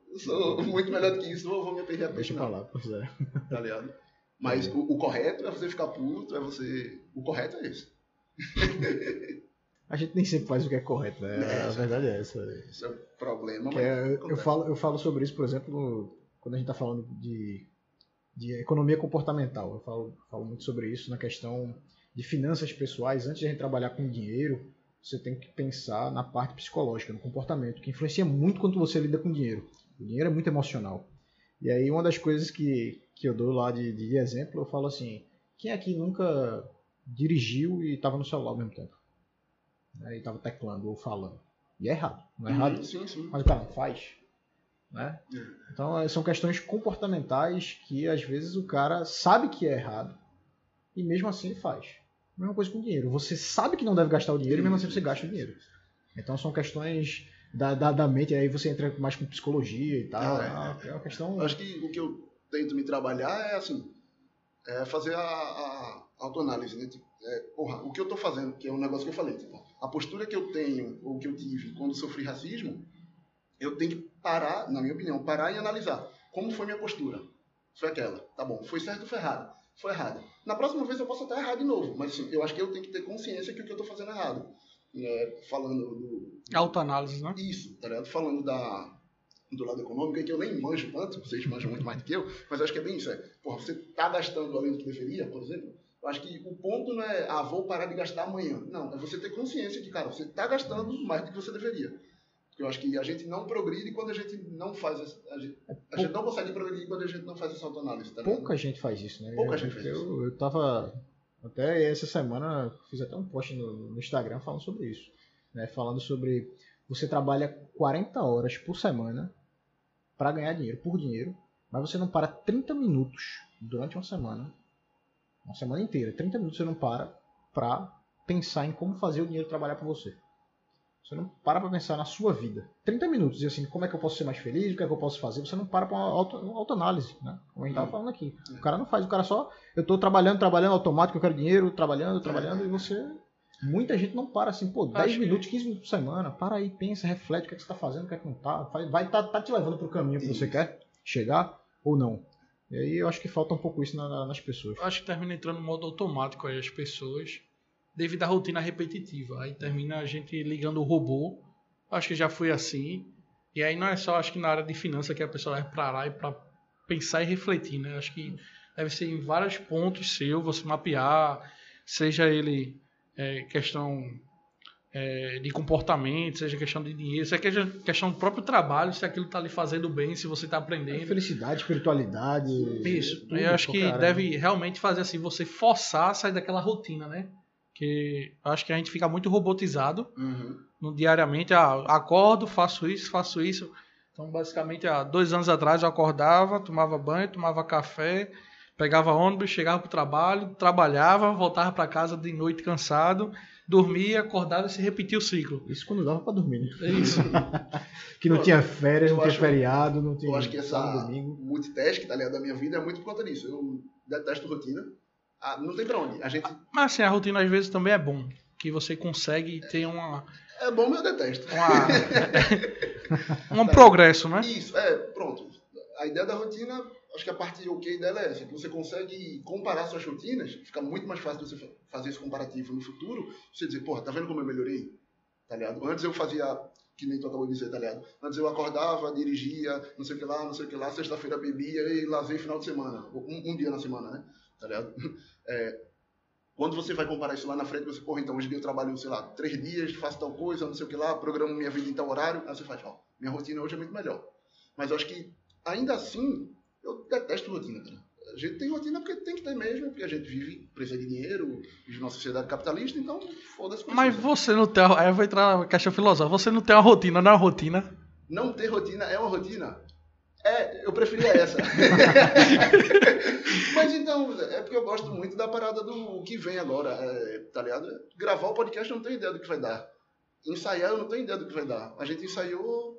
Eu sou muito melhor do que isso, não vou me perder a Deixa peixe, pra não, lá, pois é. tá ligado? Mas o, o correto é você ficar puto, é você. O correto é esse. A gente nem sempre faz o que é correto, né? É, a verdade é essa. Esse é o problema. É, eu, falo, eu falo sobre isso, por exemplo, quando a gente está falando de, de economia comportamental. Eu falo, falo muito sobre isso na questão de finanças pessoais. Antes de a gente trabalhar com dinheiro, você tem que pensar na parte psicológica, no comportamento, que influencia muito quando você lida com dinheiro. O dinheiro é muito emocional. E aí, uma das coisas que, que eu dou lá de, de exemplo, eu falo assim: quem aqui nunca dirigiu e estava no celular ao mesmo tempo? Né? E estava teclando ou falando. E é errado, não é errado? Uhum, Sim, sim. mas o cara não faz. Né? É. Então eh, são questões comportamentais que às vezes o cara sabe que é errado e mesmo assim ele faz. Mesma coisa com dinheiro. Você sabe que não deve gastar o dinheiro e mesmo assim você gasta o dinheiro. Então são questões da, da, da mente, aí você entra mais com psicologia e tal. Ah, É, uma questão. Acho que o que eu tento me trabalhar é assim, é fazer a, a autoanálise, né? Tipo, é, porra, o que eu tô fazendo, que é um negócio que eu falei, tipo, a postura que eu tenho, ou que eu tive quando sofri racismo, eu tenho que parar, na minha opinião, parar e analisar. Como foi minha postura? Foi aquela, tá bom, foi certo ou foi errado? Foi errado. Na próxima vez eu posso até errar de novo, mas assim, eu acho que eu tenho que ter consciência que o que eu tô fazendo é errado. É, falando do, Autoanálise, né? isso, tá ligado? Falando da, do lado econômico, é que eu nem manjo tanto, vocês manjam muito mais do que eu, mas eu acho que é bem isso. É, porra, você tá gastando além do que deveria, por exemplo. Eu acho que o ponto não é, ah, vou parar de gastar amanhã. Não, é você ter consciência de, cara, você tá gastando mais do que você deveria. Eu acho que a gente não progride quando a gente não faz a gente, a gente não consegue progredir quando a gente não faz essa autoanálise, tá? Pouca gente faz isso, né? Pouca eu, gente faz eu, isso. Eu tava. Até essa semana fiz até um post no, no Instagram falando sobre isso. Né? Falando sobre você trabalha 40 horas por semana para ganhar dinheiro, por dinheiro, mas você não para 30 minutos durante uma semana, uma semana inteira, 30 minutos você não para para pensar em como fazer o dinheiro trabalhar para você. Você não para para pensar na sua vida. 30 minutos e assim, como é que eu posso ser mais feliz, o que é que eu posso fazer, você não para para uma auto, autoanálise, né? Como a gente tava Hum. falando aqui. O cara não faz, o cara só, eu tô trabalhando, trabalhando automático, eu quero dinheiro, trabalhando, trabalhando, e você. Muita gente não para assim, pô, 10 Acho que- minutos, 15 minutos por semana, para aí, pensa, reflete o que, é que você tá fazendo, o que é que não tá. Faz- Vai tá, tá te levando pro caminho que você quer chegar ou não. E aí eu acho que falta um pouco isso na- na- nas pessoas. Eu acho que termina entrando no modo automático aí as pessoas, devido à rotina repetitiva. Aí termina a gente ligando o robô. Acho que já foi assim. E aí não é só, acho que na área de finança que a pessoa vai para lá e para pensar e refletir, né? Acho que deve ser em vários pontos seu, você mapear, seja ele é, questão é, de comportamento, seja questão de dinheiro, seja questão do próprio trabalho, se aquilo está lhe fazendo bem, se você está aprendendo. Felicidade, espiritualidade. Isso. Eu acho que deve realmente fazer assim, você forçar a sair daquela rotina, né? Que acho que a gente fica muito robotizado uhum. no diariamente. Ah, acordo, faço isso, faço isso. Então, basicamente, há dois anos atrás eu acordava, tomava banho, tomava café, pegava ônibus, chegava para o trabalho, trabalhava, voltava para casa de noite cansado, dormia, acordava e se repetia o ciclo. Isso quando dava para dormir, né? É isso. que não tinha férias, não tinha feriado, não tinha. Eu acho que essa domingo. multitask tá ligado, da minha vida é muito por conta disso. Eu detesto rotina. Ah, não tem para onde. A gente... Mas assim, a rotina às vezes também é bom. Que você consegue ter uma é bom, mas eu detesto. Uma... um progresso, né? Isso, é, pronto. A ideia da rotina, acho que a parte ok dela é essa, que você consegue comparar suas rotinas, fica muito mais fácil você fazer esse comparativo no futuro, você dizer, porra, tá vendo como eu melhorei? Tá ligado? Antes eu fazia, que nem tu acabou de dizer, tá ligado? Antes eu acordava, dirigia, não sei o que lá, não sei o que lá, sexta-feira bebia e lazer final de semana, um, um, dia na semana, né? Tá ligado? É, quando você vai comparar isso lá na frente, você, porra, então hoje eu trabalho, sei lá, três dias, faço tal coisa, não sei o que lá, programo minha vida em tal horário, aí você faz, ó, minha rotina hoje é muito melhor. Mas eu acho que, ainda assim, eu detesto rotina, cara. A gente tem rotina porque tem que ter mesmo, porque a gente vive, precisa de dinheiro, vive numa sociedade capitalista, então foda-se. Mas você não tem, aí eu vou entrar na questão filosófica, você não tem uma rotina, não é uma rotina? Não ter rotina é uma rotina? É, eu preferia essa. Mas então, é porque eu gosto muito da parada do que vem agora, é, tá ligado? Gravar o podcast eu não tenho ideia do que vai dar. Ensaiar eu não tenho ideia do que vai dar. A gente ensaiou.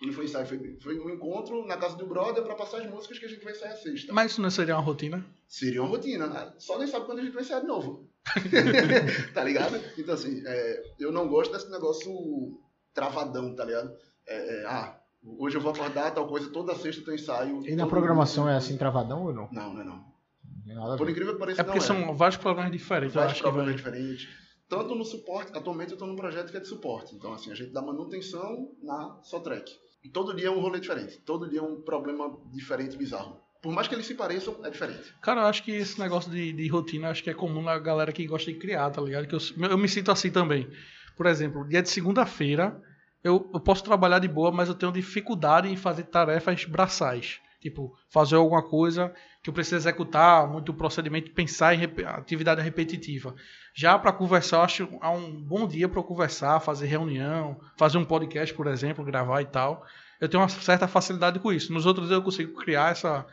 Não foi ensaio, foi, foi um encontro na casa do brother para passar as músicas que a gente vai ensaiar sexta. Mas isso não seria uma rotina? Seria uma rotina, né? Só nem sabe quando a gente vai ensaiar de novo. tá ligado? Então, assim, é, eu não gosto desse negócio travadão, tá ligado? É, é, ah, Hoje eu vou acordar, tal coisa, toda sexta tem ensaio. E na programação é assim, travadão ou não? Não, não é não. Por incrível que pareça, é porque não são vários programas diferentes. Vários programas diferentes. Tanto no suporte, atualmente eu estou num projeto que é de suporte. Então, assim, a gente dá manutenção na Sotrec. E todo dia é um rolê diferente. Todo dia é um problema diferente, bizarro. Por mais que eles se pareçam, é diferente. Cara, eu acho que esse negócio de, de rotina, acho que é comum na galera que gosta de criar, tá ligado? Que eu, eu me sinto assim também. Por exemplo, dia de segunda-feira, eu, eu posso trabalhar de boa, mas eu tenho dificuldade em fazer tarefas braçais. Tipo, fazer alguma coisa que eu preciso executar, muito procedimento, pensar em rep atividade repetitiva. Já para conversar, acho há um bom dia para conversar, fazer reunião, fazer um podcast, por exemplo, gravar e tal. Eu tenho uma certa facilidade com isso. Nos outros eu consigo criar essa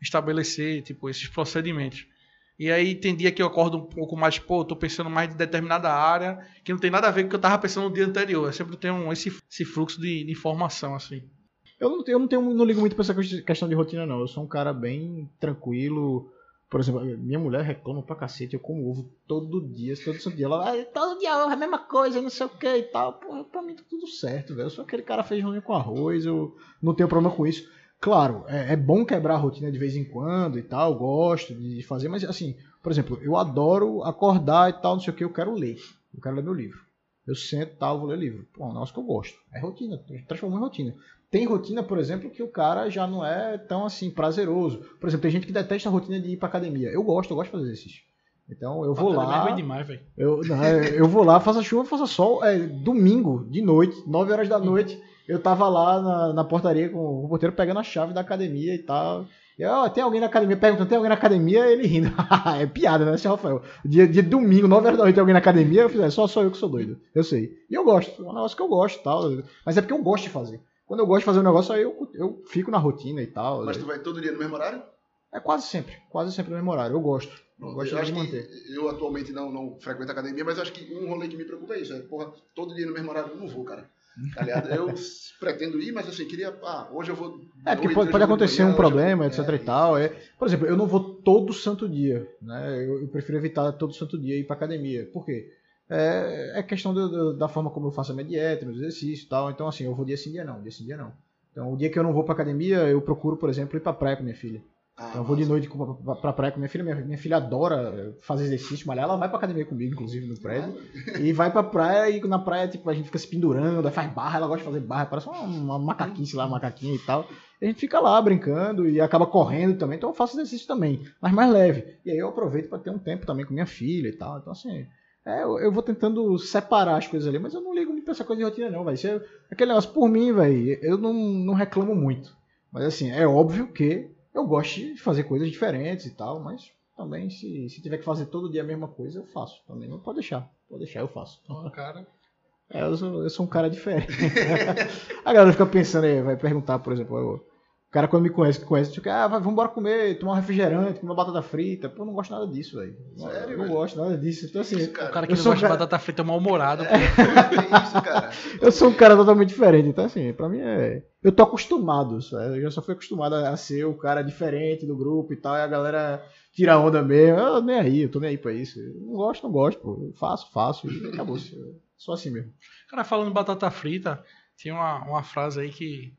estabelecer, tipo, esses procedimentos. E aí tem dia que eu acordo um pouco mais, pô, tô pensando mais de determinada área, que não tem nada a ver com o que eu tava pensando no dia anterior. Eu sempre tenho esse, esse fluxo de, de informação, assim. Eu não, eu não, tenho, não ligo muito pra essa questão de rotina, não. Eu sou um cara bem tranquilo. Por exemplo, minha mulher reclama pra cacete, eu como ovo todo dia, todo santo dia. Ela, ah, todo dia ovo, é a mesma coisa, não sei o que e tal. Pô, pra mim tá tudo certo, velho. Eu sou aquele cara feijão com arroz, eu não tenho problema com isso. Claro, é, é, bom quebrar a rotina de vez em quando e tal, gosto de fazer, mas assim, por exemplo, eu adoro acordar e tal, não sei o que, eu quero ler. Eu quero ler meu livro. Eu sento e tal, vou ler livro. Pô, é um negócio que eu gosto. É rotina, transformou em rotina. Tem rotina, por exemplo, que o cara já não é tão assim prazeroso. Por exemplo, tem gente que detesta a rotina de ir pra academia. Eu gosto, eu gosto de fazer exercício. Então eu vou lá. É demais, eu, não, é, eu vou lá, faça chuva, faça sol. É domingo, de noite, 9 horas da noite eu tava lá na, na portaria com o porteiro pegando a chave da academia e tal. E, oh, tem alguém na academia? Perguntando, tem alguém na academia? Ele rindo. é piada, né, seu Rafael? Dia, dia domingo, 9 horas da noite, tem alguém na academia? Eu fiz, é, só sou eu que sou doido. Eu sei. E eu gosto. É um negócio que eu gosto e tal. Mas é porque eu gosto de fazer. Quando eu gosto de fazer um negócio, aí eu, eu fico na rotina e tal. Mas tu vai todo dia no mesmo horário? É quase sempre. Quase sempre no mesmo horário. Eu gosto. Eu gosto eu de manter. eu atualmente não, não frequento academia, mas acho que um rolê que me preocupa é isso. É, porra, todo dia no mesmo horário eu não vou, cara. Tá eu pretendo ir, mas assim, queria. Ah, hoje eu vou. É, porque pode, pode acontecer manhã, um problema, etc é, e tal. É, por exemplo, eu não vou todo santo dia. Né? Eu, eu prefiro evitar todo santo dia ir pra academia. Por quê? É, é questão do, do, da forma como eu faço a minha dieta, meus exercícios e tal. Então, assim, eu vou dia sim, dia não. Dia sim, dia não. Então, o dia que eu não vou pra academia, eu procuro, por exemplo, ir pra praia com minha filha. Ah, então eu vou de noite pra, pra praia com minha filha. Minha, minha filha adora fazer exercício, malhar. Ela vai pra academia comigo, inclusive, no prédio. e vai pra praia e na praia, tipo, a gente fica se pendurando, faz barra, ela gosta de fazer barra, parece uma, uma macaquice lá, macaquinha e tal. E a gente fica lá brincando e acaba correndo também. Então eu faço exercício também, mas mais leve. E aí eu aproveito para ter um tempo também com minha filha e tal. Então, assim, É, eu, eu vou tentando separar as coisas ali, mas eu não ligo muito pra essa coisa de rotina, não, velho. Eu- Aquele negócio, por mim, velho, eu não, não reclamo muito. Mas assim, é óbvio que eu gosto de fazer coisas diferentes e tal, mas também se, se tiver que fazer todo dia a mesma coisa, eu faço. Também não pode deixar. Pode deixar, eu faço. Cara. É, eu sou, eu sou um cara diferente. a galera fica pensando aí, vai perguntar, por exemplo, eu- cara quando me conhece, que conhece, fica, ah, vai, vamos embora comer, tomar um refrigerante, comer uma batata frita. Pô, eu não gosto nada disso, velho. Sério, eu não velho? gosto nada disso. Então, assim, Isso, O cara. cara que Eu não gosta de cara- batata frita mal-humorado. pô. Que isso, cara. eu sou um cara totalmente diferente. Então, assim, pra mim é. Eu tô acostumado, sabe? eu já só fui acostumado a ser o cara diferente do grupo e tal, e a galera tira onda mesmo. Eu nem aí, eu tô nem aí pra isso. Eu não gosto, não gosto, pô. Eu faço, faço e acabou. Só assim mesmo. Cara, falando batata frita, tinha uma, uma frase aí que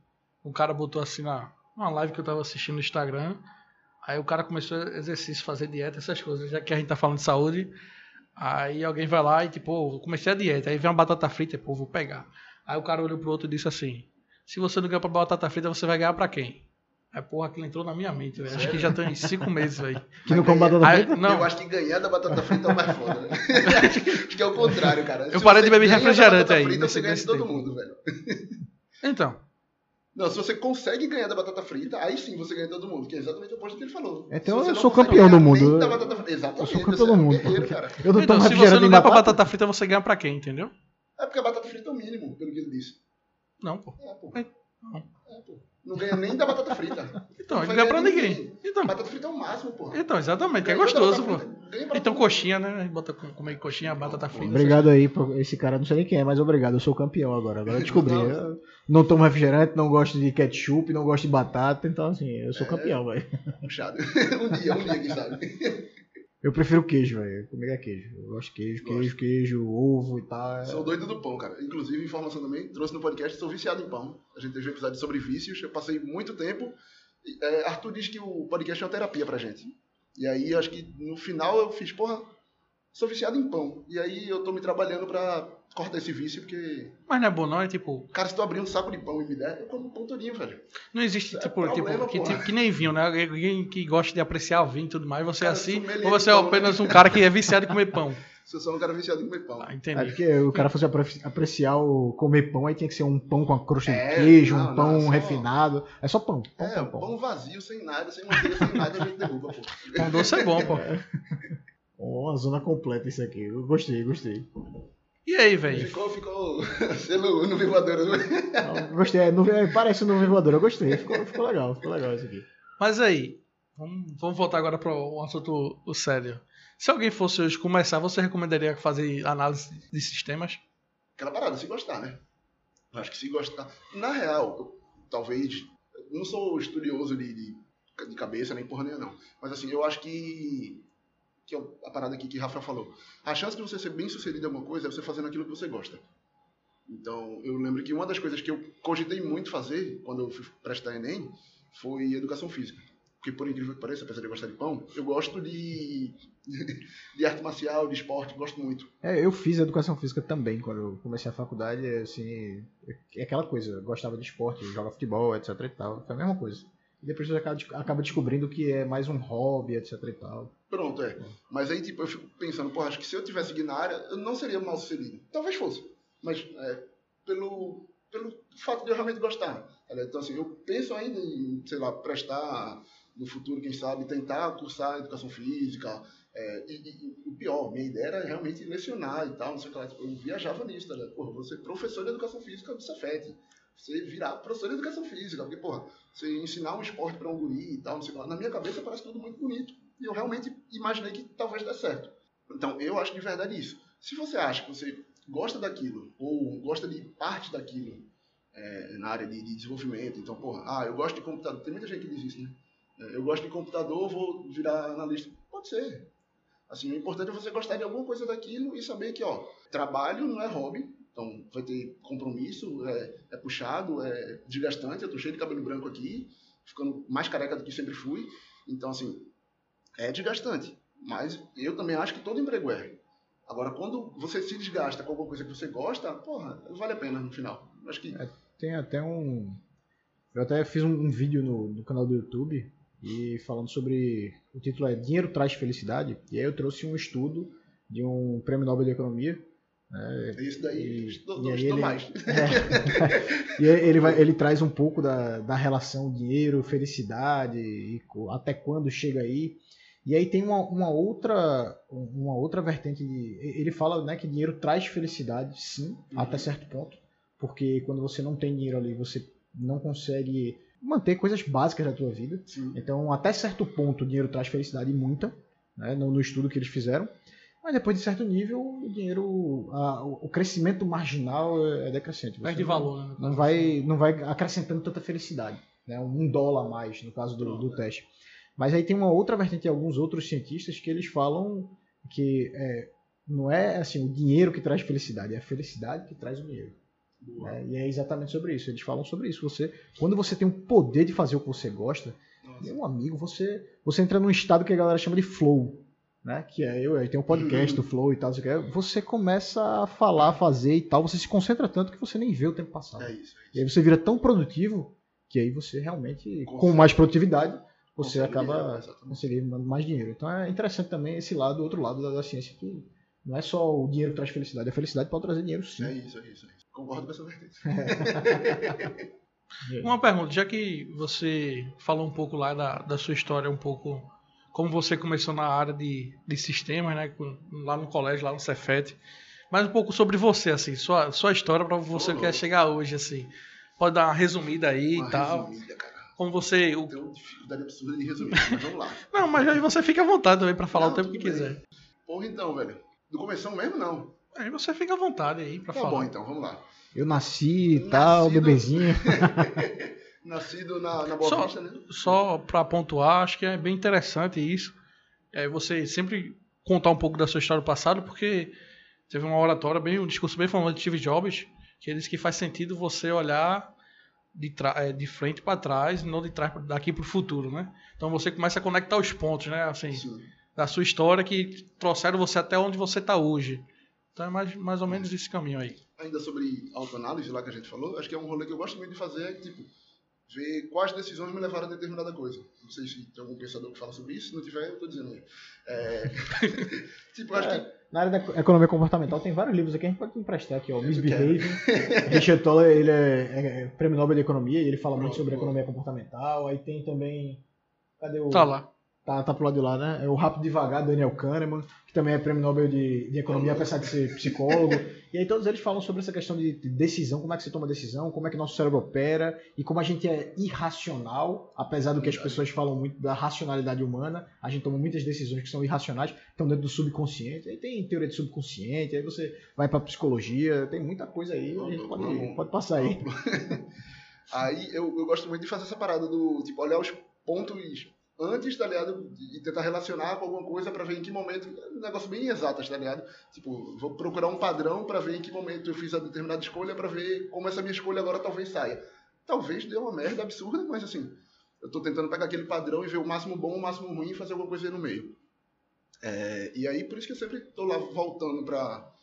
o cara botou assim na uma live que eu tava assistindo no Instagram. Aí o cara começou exercício, fazer dieta, essas coisas, já que a gente tá falando de saúde. Aí alguém vai lá e tipo, "Ô, eu comecei a dieta. Aí vem uma batata frita, pô, vou pegar. Aí o cara olhou pro outro e disse assim: Se você não ganhar pra batata frita, você vai ganhar pra quem? Aí, porra, aquilo entrou na minha mente, velho. Acho que já tem cinco meses, velho. Que não come batata Aí, frita? não, Eu acho que ganhar da batata frita é o mais foda, né? acho que é o contrário, cara. Eu Se parei você de beber refrigerante aí, Frita, nesse- você ganha de todo tempo. mundo, velho. então. Não, se você consegue ganhar da batata frita, aí sim você ganha de todo mundo, que é exatamente o oposto que ele falou. Então Se você eu sou campeão do mundo. Exatamente. Eu sou campeão é do um mundo. Eu não Então, se você não em ganhar pra batata. batata frita, você ganha pra quem, entendeu? É porque a batata frita é o mínimo, pelo que ele disse. Não, pô. É, pô. É. É, pô. Não ganha nem da batata frita. Então, Não ganha pra de ninguém. Então, Batata frita é o máximo, pô. então exatamente, é gostoso, pô. Então, coxinha, né? Bota com- comer coxinha, batata frita. Obrigado aí, por esse cara, não sei nem quem é, mas obrigado, eu sou campeão agora. Agora eu descobri. Não. Eu não tomo refrigerante, não gosto de ketchup, não gosto de batata, então assim, eu sou É. campeão, velho. Puxado. um dia, um dia, quem sabe. Eu prefiro queijo, velho. Comigo é queijo. Eu gosto de queijo, Gosto. queijo, queijo, ovo e tal. é- Sou doido do pão, cara. Inclusive, informação também, trouxe no podcast, sou viciado em pão. A gente teve um episódio sobre vícios, eu passei muito tempo. é, Arthur diz que o podcast é uma terapia pra gente. E aí, acho que no final eu fiz, porra, sou viciado em pão. E aí eu tô me trabalhando pra cortar esse vício, porque, Mas não é bom, não? É tipo. cara, se tu abrir um saco de pão e me der, eu como um pão todinho, velho. Não existe, é tipo, problema, tipo, que, tipo, que nem vinho, né? Alguém que gosta de apreciar vinho e tudo mais. Você é Cara, assim, sommelier ou você é de pão, né? apenas um cara que é viciado em comer pão. Se eu sou um cara viciado em comer pão. Ah, É entendi. porque o cara fosse apre- apreciar o comer pão, aí tinha que ser um pão com a crosta É, de queijo, não, um pão não, só- refinado. É só pão. Pão, É, pão, pão. pão vazio, sem nada, sem manteiga, sem nada, a gente derruba, pô. Pão doce é bom, pô. Ó, Uma zona completa isso aqui. Eu gostei, gostei. E aí, velho? Ficou, ficou selo no voadora, né? Não, gostei. É, nu- é, parece voador. Eu gostei. Ficou, ficou legal, ficou legal isso aqui. Mas aí, vamos, vamos voltar agora para um assunto o sério. Se alguém fosse hoje começar, você recomendaria fazer análise de sistemas? Aquela parada, se gostar, né? Eu acho que se gostar. Na real, eu, talvez. eu Não sou estudioso de, de, de cabeça, nem porra nenhuma, não. Mas assim, eu acho que. Que é a parada aqui que Rafael falou. A chance de você ser bem sucedido em alguma coisa é você fazendo aquilo que você gosta. Então, eu lembro que uma das coisas que eu cogitei muito fazer quando eu fui prestar Enem foi educação física. Porque, por incrível que pareça, apesar de eu gostar de pão, eu gosto de, de arte marcial, de esporte, gosto muito. É, eu fiz educação física também quando eu comecei a faculdade, assim, é aquela coisa, eu gostava de esporte, joga futebol, etc e tal, foi a mesma coisa. E depois você acaba, acaba descobrindo que é mais um hobby, etc e tal. Pronto, é. Mas aí, tipo, eu fico pensando, porra, acho que se eu tivesse seguido na área, eu não seria mal sucedido. Talvez fosse. Mas é, pelo, pelo fato de eu realmente gostar. tá? Então, assim, eu penso ainda em, sei lá, prestar no futuro, quem sabe, tentar cursar educação física. É, e o pior, minha ideia era realmente lecionar e tal, não sei o que lá. Tipo, eu viajava nisso, tá ligado? Porra, você professor de educação física do Cefet. Você virar professor de educação física, porque, porra, você ensinar um esporte para um guri e tal, não sei o que lá. Na minha cabeça parece tudo muito bonito. E eu realmente imaginei que talvez dê certo. Então, eu acho de verdade isso. Se você acha que você gosta daquilo, ou gosta de parte daquilo é, na área de, de desenvolvimento, então, porra, ah, eu gosto de computador. Tem muita gente que diz isso, né? É, Eu gosto de computador, vou virar analista. Pode ser. Assim, o importante é você gostar de alguma coisa daquilo e saber que, ó, trabalho não é hobby, então vai ter compromisso, é, é puxado, é desgastante. Eu tô cheio de cabelo branco aqui, ficando mais careca do que sempre fui. Então, assim, é desgastante. Mas eu também acho que todo emprego é. Agora, quando você se desgasta com alguma coisa que você gosta, porra, vale a pena no final. Acho que. Tem até um. Eu até fiz um, um vídeo no, no canal do YouTube e falando sobre. O título é Dinheiro traz felicidade. E aí eu trouxe um estudo de um prêmio Nobel de Economia. É, Isso daí, e, não e aí estou ele, mais. é, e ele, vai, ele traz um pouco da, da relação dinheiro, felicidade, e até quando chega aí. E aí tem uma, uma outra uma outra vertente de. Ele fala né, que dinheiro traz felicidade, sim, Uhum. até certo ponto. Porque quando você não tem dinheiro ali, você não consegue manter coisas básicas da tua vida. Sim. Então, até certo ponto, o dinheiro traz felicidade muita, né, no, no estudo que eles fizeram. Mas depois de certo nível, o dinheiro, a- o crescimento marginal é, é decrescente. Perde valor, né? Não vai, não vai acrescentando tanta felicidade. Né? Um dólar a mais, no caso do, do teste. Mas aí tem uma outra vertente de alguns outros cientistas que eles falam que é, não é assim o dinheiro que traz felicidade, é a felicidade que traz o dinheiro. Né? E é exatamente sobre isso. Eles falam sobre isso. Você, quando você tem o poder de fazer o que você gosta, Nossa. meu amigo, você, você entra num estado que a galera chama de flow. Né? Que é eu, aí tem um podcast do Flow e tal, você começa a falar, fazer e tal, você se concentra tanto que você nem vê o tempo passar. É isso, é E aí isso. você vira tão produtivo que aí você realmente, com mais produtividade, você Consegue acaba conseguindo mais dinheiro. Então é interessante também esse lado, outro lado da, da ciência, que não é só o dinheiro que traz felicidade, a felicidade pode trazer dinheiro sim. É isso, é isso, é isso. Concordo com essa vertente. Uma pergunta, já que você falou um pouco lá da, da sua história, um pouco como você começou na área de, de sistemas, né, lá no colégio, lá no Cefet, mas um pouco sobre você, assim, sua, sua história para você Falou. quer chegar hoje, assim. Pode dar uma resumida aí Uma e tal. resumida, cara. Como você. o- Tenho dificuldade absurda de resumir, mas vamos lá. Não, mas aí você fica à vontade também para falar Não, o tempo que bem. quiser. Porra, então, velho. Do começo mesmo, não. Aí você fica à vontade aí para Tá falar. bom, então, vamos lá. Eu nasci e tal, Nascido- bebezinho. Nascido na, na Boa Só- Vista, né? Só para pontuar, acho que é bem interessante isso. É você sempre contar um pouco da sua história do passado, porque teve uma oratória bem, um discurso bem famoso de Steve Jobs, que ele disse que faz sentido você olhar de, é, de frente para trás, não de trás daqui para o futuro, né? Então você começa a conectar os pontos, né? Assim, Sim. da sua história que trouxeram você até onde você está hoje. Então é mais, mais ou menos esse caminho aí. Ainda sobre autoanálise lá que a gente falou, acho que é um rolê que eu gosto muito de fazer, é tipo, ver quais decisões me levaram a determinada coisa. Não sei se tem algum pensador que fala sobre isso, se não tiver, eu tô dizendo aí. É... tipo, acho que Na área da economia comportamental tem vários livros aqui, a gente pode emprestar aqui, ó. Misbehaving. Richard Toller, ele é, é prêmio Nobel de Economia e ele fala muito sobre pronto. economia comportamental. Aí tem também. Cadê o. Tá lá. Tá, tá pro lado de lá, né? É o Rápido Devagar, Daniel Kahneman, que também é prêmio Nobel de, de Economia, apesar de ser psicólogo. E aí todos eles falam sobre essa questão de de decisão, como é que você toma decisão, como é que nosso cérebro opera e como a gente é irracional, apesar do que as pessoas falam muito da racionalidade humana, a gente toma muitas decisões que são irracionais, estão dentro do subconsciente. Aí tem teoria de subconsciente, aí você vai pra psicologia, tem muita coisa aí, a gente pode, pode passar aí. Aí eu, eu gosto muito de fazer essa parada do, tipo, olhar os pontos antes, tá ligado? E tentar relacionar com alguma coisa pra ver em que momento, um negócio bem exato, tá ligado? Tipo, vou procurar um padrão pra ver em que momento eu fiz a determinada escolha pra ver como essa minha escolha agora talvez saia. Talvez dê uma merda absurda, mas assim, eu tô tentando pegar aquele padrão e ver o máximo bom, o máximo ruim e fazer alguma coisa aí no meio. É, e aí, por isso que eu sempre tô lá voltando pra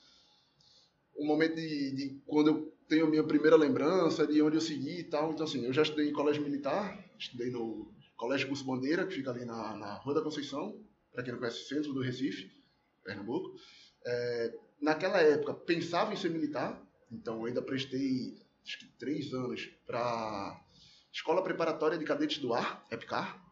o momento de, de quando eu tenho a minha primeira lembrança de onde eu segui e tal. Então, assim, eu já estudei em colégio militar, estudei no Colégio Curso Bandeira, que fica ali na, na Rua da Conceição, para quem não conhece, centro do Recife, Pernambuco. É, naquela época, pensava em ser militar, então eu ainda prestei, acho que três anos, para Escola Preparatória de Cadetes do Ar, EPCAR.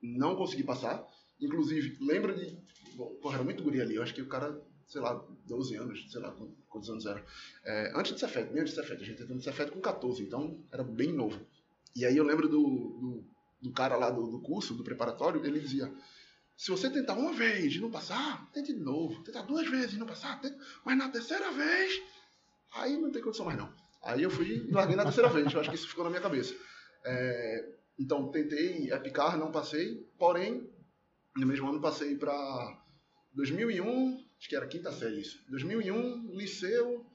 Não consegui passar. Inclusive, lembro de. Bom, porra, era muito guri ali. Eu acho que o cara, sei lá, 12 anos, sei lá quantos anos era. É, antes de Cefet, bem antes de Cefet. A gente entrou no Cefet com 14, então era bem novo. E aí eu lembro do, do, do cara lá do, do curso, do preparatório, ele dizia: se você tentar uma vez e não passar, tente de novo. Tentar duas vezes e não passar, tente... mas na terceira vez, aí não tem condição mais não. Aí eu fui e larguei na terceira vez. Eu acho que isso ficou na minha cabeça. É, então tentei aplicar, não passei. Porém, no mesmo ano passei para 2001, acho que era quinta série isso. 2001, liceu,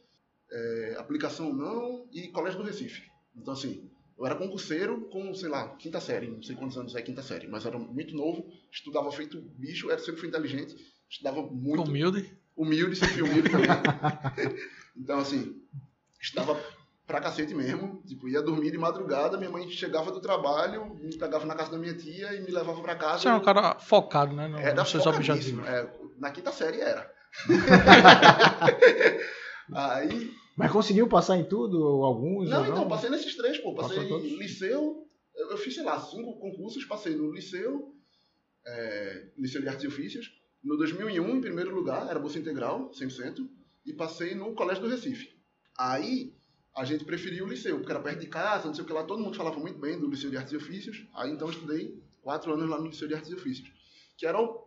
é, aplicação não e colégio do Recife. Então assim, eu era concurseiro com, sei lá, quinta série, não sei quantos anos é quinta série, mas era muito novo, estudava feito bicho, era sempre fui inteligente, estudava muito Humilde. humilde, sempre humilde também. então, assim, estava pra cacete mesmo. Tipo, ia dormir de madrugada, minha mãe chegava do trabalho, me pegava na casa da minha tia e me levava pra casa. Você é um cara focado, né? No, Era focadíssimo. É, na quinta série era. aí. Mas conseguiu passar em tudo? Ou alguns? Não, então, passei nesses três, pô. Passei em liceu. Eu, eu fiz, sei lá, cinco concursos, passei no liceu, é, Liceu de Artes e Ofícios. No 2001, em primeiro lugar, era bolsa integral, 100%. E passei no Colégio do Recife. Aí, a gente preferiu o liceu, porque era perto de casa, não sei o que lá. Todo mundo falava muito bem do Liceu de Artes e Ofícios. Aí, então, eu estudei quatro anos lá no Liceu de Artes e Ofícios. Que era uma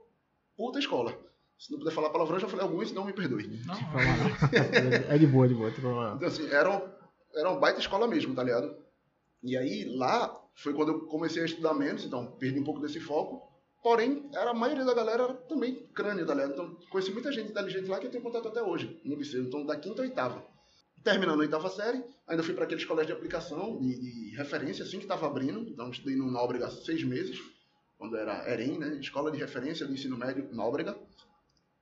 puta escola. Se não puder falar palavrão, eu já falei alguns, não me perdoe. Não, É de boa, de boa. não. Então, assim, era, um- era uma baita escola mesmo, tá ligado? E aí, lá, foi quando eu comecei a estudar menos, então perdi um pouco desse foco. Porém, era, a maioria da galera era também crânio, tá ligado? Então, conheci muita gente inteligente lá que eu tenho contato até hoje, no liceu. Então, da quinta a oitava. Terminando a oitava série, ainda fui para aqueles colégios de aplicação, de, de referência, assim que estava abrindo. Então, estudei no Nóbrega seis meses, quando era EREM, né? Escola de Referência do Ensino Médio Nóbrega.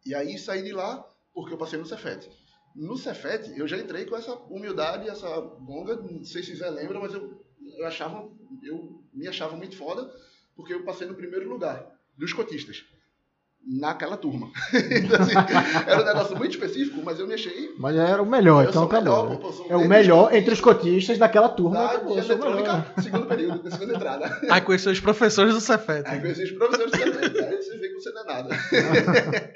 E aí, saí de lá porque eu passei no Cefet. No Cefet, eu já entrei com essa humildade, essa bonga, não sei se Zé lembra, mas eu, eu achava, eu me achava muito foda, porque eu passei no primeiro lugar dos cotistas, naquela turma. Então, assim, era um negócio muito específico, mas eu me achei... Mas era o melhor, eu então sou tá melhor, sou É o melhor entre os cotistas daquela turma. da acabou, de eu sou melhor. segundo período, da segunda entrada. Aí conheceu os professores do Cefet. Aí conheci os professores também, aí você vê que você não é nada.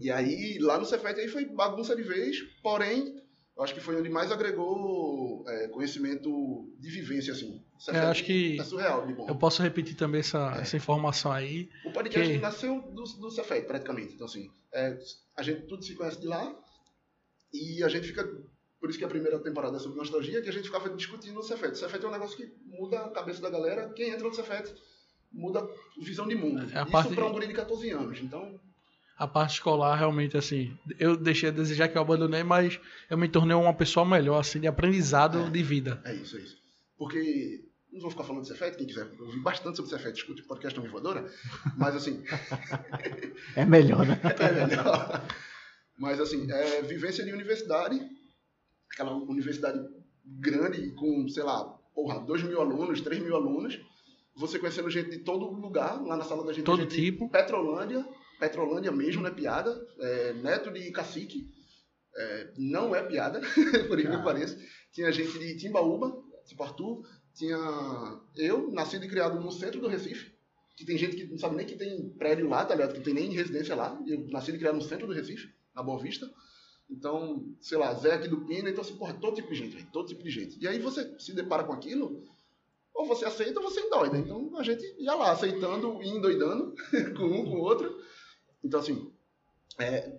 e aí, lá no Cefet aí foi bagunça de vez, porém, eu acho que foi onde mais agregou é, conhecimento de vivência, assim. É, acho que É surreal de bom. eu posso repetir também essa, essa informação aí. O podcast que- nasceu do, do Cefet, praticamente. Então, assim, é, a gente tudo se conhece de lá e a gente fica... Por isso que a primeira temporada é sobre nostalgia, que a gente ficava discutindo o Cefet. O Cefet é um negócio que muda a cabeça da galera. Quem entra no Cefet muda visão de mundo. É a Isso parte- para um guri de 14 anos. Então, A parte escolar, realmente, assim, eu deixei a desejar que eu abandonei, mas eu me tornei uma pessoa melhor, assim, de aprendizado É. de vida. É isso, é isso. Porque, não vou ficar falando de Cefet, quem quiser ouvir bastante sobre Cefet, escute o podcast Não Voadora, mas assim, É melhor, né? é melhor. Mas assim, é, vivência de universidade, aquela universidade grande com, sei lá, porra, 2 mil alunos, 3 mil alunos, você conhecendo gente de todo lugar, lá na sala da gente, Todo gente de tipo. Petrolândia, Petrolândia mesmo, não é piada, é, neto de cacique, é, não é piada, por incrível que pareça. Tinha gente de Timbaúba, tipo Arthur, tinha eu, nascido e criado no centro do Recife, que tem gente que não sabe nem que tem prédio lá, tá ligado? Que tem nem residência lá. Eu nascido e criado no centro do Recife, na Boa Vista. Então, sei lá, Zé aqui do Pina, então assim, porra, todo tipo de gente, todo tipo de gente. E aí você se depara com aquilo, ou você aceita ou você endoida. Então a gente ia lá, aceitando e endoidando com um, com o outro. Então, assim, é,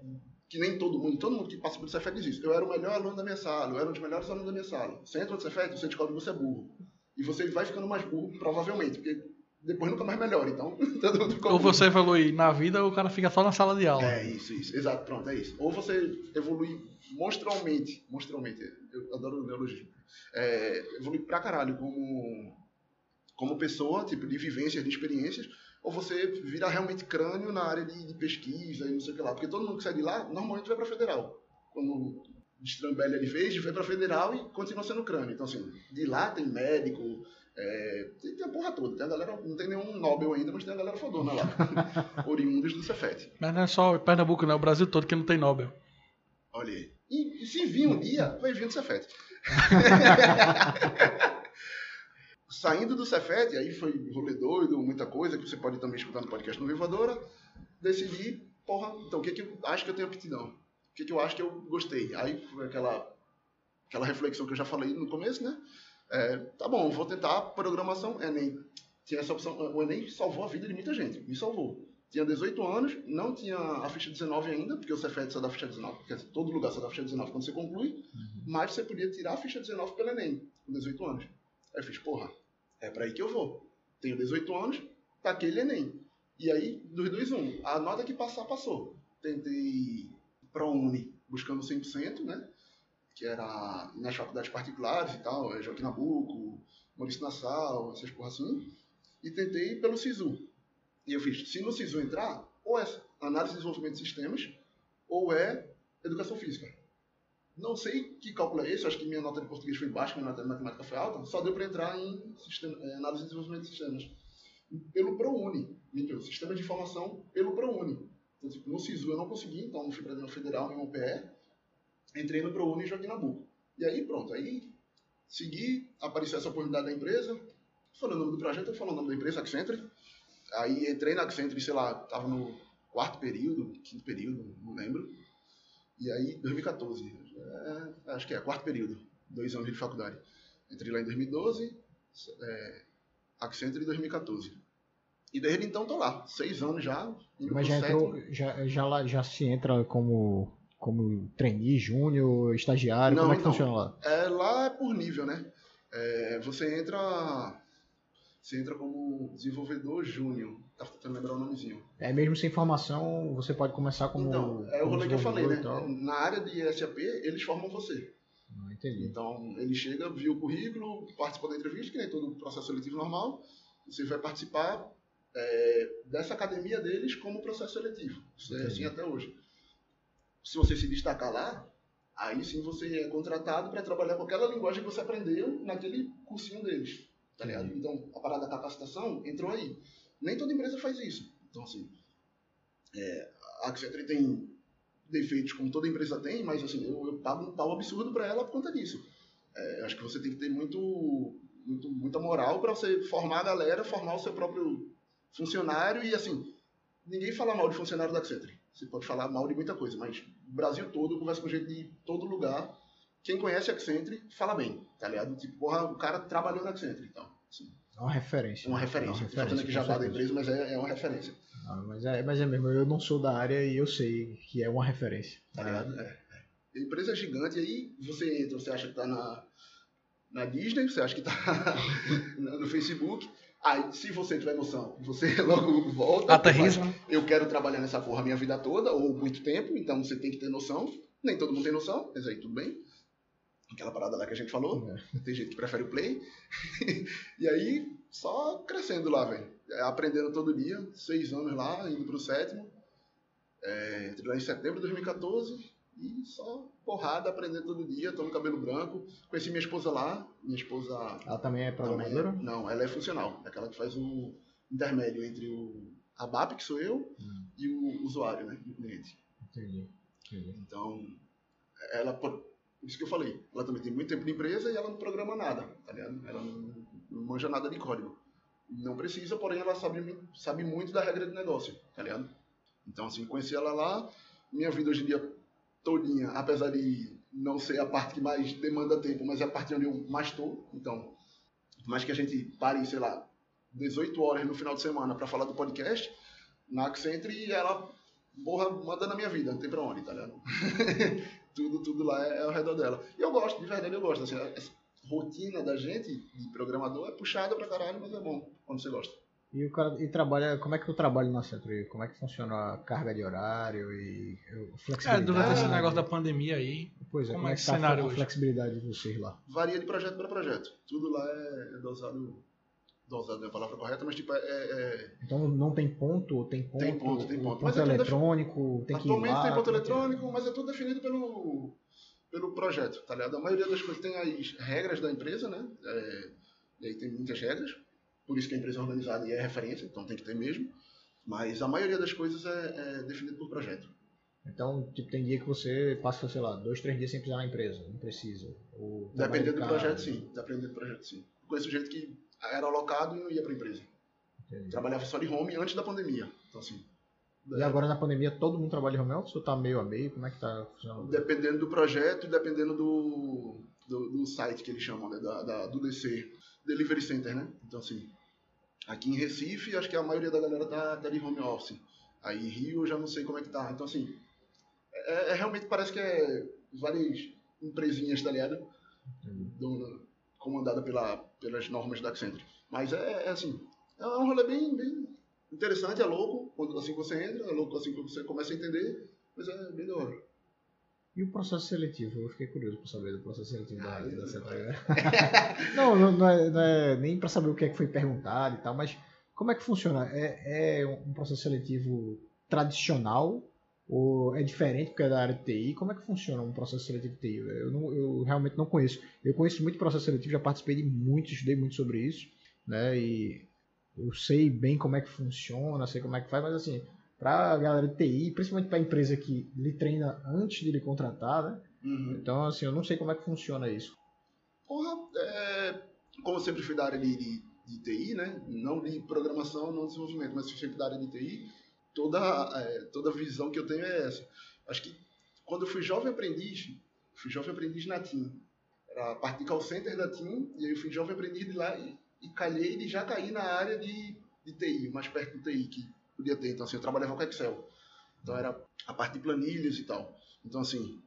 que nem todo mundo, todo mundo que passa pelo Cefet diz isso. Eu era o melhor aluno da minha sala, eu era um dos melhores alunos da minha sala. Você entra no Cefet, você descobre que você é burro. E você vai ficando mais burro, provavelmente, porque depois nunca mais melhora. Então, todo mundo Ou burro. você evolui na vida ou o cara fica só na sala de aula. É isso, isso. Exato, pronto, é isso. Ou você evolui monstrualmente, monstrualmente, eu adoro o neologismo, é, evolui pra caralho como, como pessoa, tipo, de vivências, de experiências, ou você vira realmente crânio na área de, de pesquisa e não sei o que lá. Porque todo mundo que sai de lá, normalmente vai pra federal. Quando destrambelha de vez, vai pra federal e continua sendo crânio. Então, assim, de lá tem médico, é, tem, tem a porra toda. Tem a galera, não tem nenhum Nobel ainda, mas tem a galera fodona lá. Oriundos do Cefet. Mas não é só Pernambuco, não, é o Brasil todo que não tem Nobel. Olha aí. E, e se vir um dia, vai vir do Cefet. Saindo do Cefet, aí foi rolê doido, muita coisa, que você pode também escutar no podcast no Vivadora, decidi, porra, então o que, que eu acho que eu tenho aptidão? O que, que eu acho que eu gostei? Aí foi aquela, aquela reflexão que eu já falei no começo, né? É, tá bom, vou tentar programação Enem. Tinha essa opção, o Enem salvou a vida de muita gente, me salvou. Tinha 18 anos, não tinha a ficha 19 ainda, porque o Cefet só dá a ficha 19, quer dizer, todo lugar só dá a ficha 19 quando você conclui, mas você podia tirar a ficha 19 pelo Enem, com 18 anos. Aí eu fiz, porra, é pra aí que eu vou. Tenho 18 anos, tá aquele Enem. E aí, dos dois, um, a nota que passar, passou. Tentei ProUni, buscando 100%, né? Que era nas faculdades particulares e tal, é Joaquim Nabuco, Maurício Nassau, essas porra assim. E tentei pelo SISU. E eu fiz, se no SISU entrar, ou é análise e desenvolvimento de sistemas, ou é educação física. Não sei que cálculo é esse, acho que minha nota de português foi baixa, minha nota de matemática foi alta, só deu para entrar em sistema, eh, análise e desenvolvimento de sistemas. Pelo ProUni, mentiu, sistema de informação pelo ProUni. Então, tipo, no SISU eu não consegui, então não fui para federal, nenhum PE. Entrei no ProUni e Joaquim Nabuco. E aí, pronto, aí segui, apareceu essa oportunidade da empresa, falei o nome do projeto, eu falei o nome da empresa, Accenture. Aí entrei na Accenture, sei lá, tava no quarto período, quinto período, não lembro. E aí, 2014, é, acho que é, quarto período, dois anos de faculdade. Entrei lá em 2012, é, Accenture em 2014. E desde então tô lá, seis anos já. Mas já entrou, já, já, lá, já se entra como, como trainee, júnior, estagiário, Não, como é que então. funciona lá? É, lá é por nível, né? É, você entra. Você entra como desenvolvedor júnior. Tá tentando lembrar o nomezinho. É mesmo sem formação, você pode começar como. então, é o rolê que eu falei, né? Na área de SAP, eles formam você. Não entendi. Então, ele chega, viu o currículo, participou da entrevista, que nem todo processo seletivo normal. Você vai participar é, dessa academia deles como processo seletivo. Isso é assim até hoje. Se você se destacar lá, aí sim você é contratado para trabalhar com aquela linguagem que você aprendeu naquele cursinho deles. Tá ligado? Então, a parada da capacitação entrou aí. Nem toda empresa faz isso. Então, assim, é, a Accenture tem defeitos como toda empresa tem, mas assim, eu, eu pago um pau absurdo para ela por conta disso. É, acho que você tem que ter muito, muito muita moral para você formar a galera, formar o seu próprio funcionário e assim, ninguém fala mal de funcionário da Accenture. Você pode falar mal de muita coisa, mas o Brasil todo, eu converso com gente de todo lugar. Quem conhece a Accenture fala bem, tá ligado? Tipo, porra, o cara trabalhou na Accenture, então. Assim, É uma referência. é uma referência. É Estou fazendo aqui já da empresa, mas é, é uma referência. Ah, mas, é, mas é mesmo, eu não sou da área e eu sei que é uma referência. Tá ligado? É. é. Empresa gigante, aí você entra, você acha que tá na, na Disney, você acha que tá no Facebook. Aí, se você tiver noção, você logo volta. Aterriza. Eu quero trabalhar nessa porra a minha vida toda, ou muito tempo, então você tem que ter noção. Nem todo mundo tem noção, mas aí tudo bem. Aquela parada lá que a gente falou. É. Tem gente que prefere o play. e aí, só crescendo lá, velho. Aprendendo todo dia, seis anos lá, indo pro sétimo. É, entrei lá em setembro de 2014 e só porrada, aprendendo todo dia, tô no cabelo branco. Conheci minha esposa lá, minha esposa Ela também é também programadora? é- não, ela é funcional, é aquela que faz o intermédio entre o a BAP, que sou eu, Hum. e o usuário, né, o cliente. Entendi. entendi. Então, ela, isso que eu falei, ela também tem muito tempo de empresa e ela não programa nada, tá ligado? Ela não, manja nada de código. Não precisa, porém ela sabe, sabe muito da regra de negócio, tá ligado? Então, assim, conheci ela lá, minha vida hoje em dia todinha, apesar de não ser a parte que mais demanda tempo, mas é a parte onde eu mais estou. Então, mais que a gente pare, sei lá, 18 horas no final de semana para falar do podcast, na Accenture ela, porra, manda na minha vida, não tem pra onde, tá ligado? tudo, tudo lá é, é ao redor dela. E eu gosto, de verdade eu gosto. Assim, essa rotina da gente, de programador, é puxada pra caralho, mas é bom quando você gosta. E o cara e trabalha, como é que tu trabalha na Centro? Como é que funciona a carga de horário e eu- É, flexibilidade? durante esse negócio da pandemia aí, Pois é, como como, é é que tá a cenário fle- hoje? flexibilidade de vocês lá? Varia de projeto para projeto. Tudo lá é, é dosado. Dosado não é a palavra correta, mas tipo, é- é, Então não tem ponto, tem ponto, Tem ponto, tem ponto. ponto Mas é tudo eletrônico, tem que ir Atualmente lá, tem ponto é é? eletrônico, mas é tudo definido pelo, pelo projeto, tá ligado? A maioria das coisas tem as regras da empresa, né? É, e aí tem muitas regras, por isso que a empresa é organizada e é referência, então tem que ter mesmo. Mas a maioria das coisas é, é definido por projeto. Então, tipo, tem dia que você passa, sei lá, dois, três dias sem precisar na empresa, não precisa. Ou Dependendo de do projeto, sim. Dependendo do projeto, sim. Conheço gente que era alocado e não ia para a empresa. Entendi. Trabalhava só de home antes da pandemia. Então, assim, E agora na pandemia todo mundo trabalha de home office ou tá meio a meio? Como é que tá funcionando? Dependendo do projeto e dependendo do, do, do site que eles chamam, né? da, da- do DC, Delivery Center, né? Então, assim, aqui em Recife, acho que a maioria da galera tá, tá de home office. Aí Rio, eu já não sei como é que tá. Então, assim, é, é- realmente parece que é várias empresinhas, tá ligado? Entendi. Comandada pela, pelas normas da Accenture. Mas é, é assim, é um rolê bem, bem interessante, é louco, quando, assim que você entra, é louco assim que você começa a entender, mas é bem da hora. E o processo seletivo? Eu fiquei curioso pra saber do processo seletivo da, Ah, da eu- Central. não, não, não é, não é nem pra saber o que é que foi perguntado e tal, mas como é que funciona? É, é um processo seletivo tradicional ou é diferente porque é da área de TI? Como é que funciona um processo seletivo de TI? Eu, não- eu realmente não conheço. Eu conheço muito processo seletivo, já participei de muito, estudei muito sobre isso, né? E eu sei bem como é que funciona, sei como é que faz, mas assim, pra galera de TI, principalmente pra empresa que lhe treina antes de lhe contratar, né? Uhum. Então, assim, eu não sei como é que funciona isso. Porra, é, como eu sempre fui da área de, de, de TI, né? Não de programação, não de desenvolvimento, mas sempre da área de TI, toda, é, toda visão que eu tenho é essa. Acho que quando eu fui jovem aprendiz, fui jovem aprendiz na TIM. Era a parte de call center da TIM, e aí eu fui jovem aprendiz de lá e, e calhei de já cair na área de, de TI, mais perto do TI que podia ter. Então, assim, eu trabalhava com Excel. Então, era a parte de planilhas e tal. Então, assim,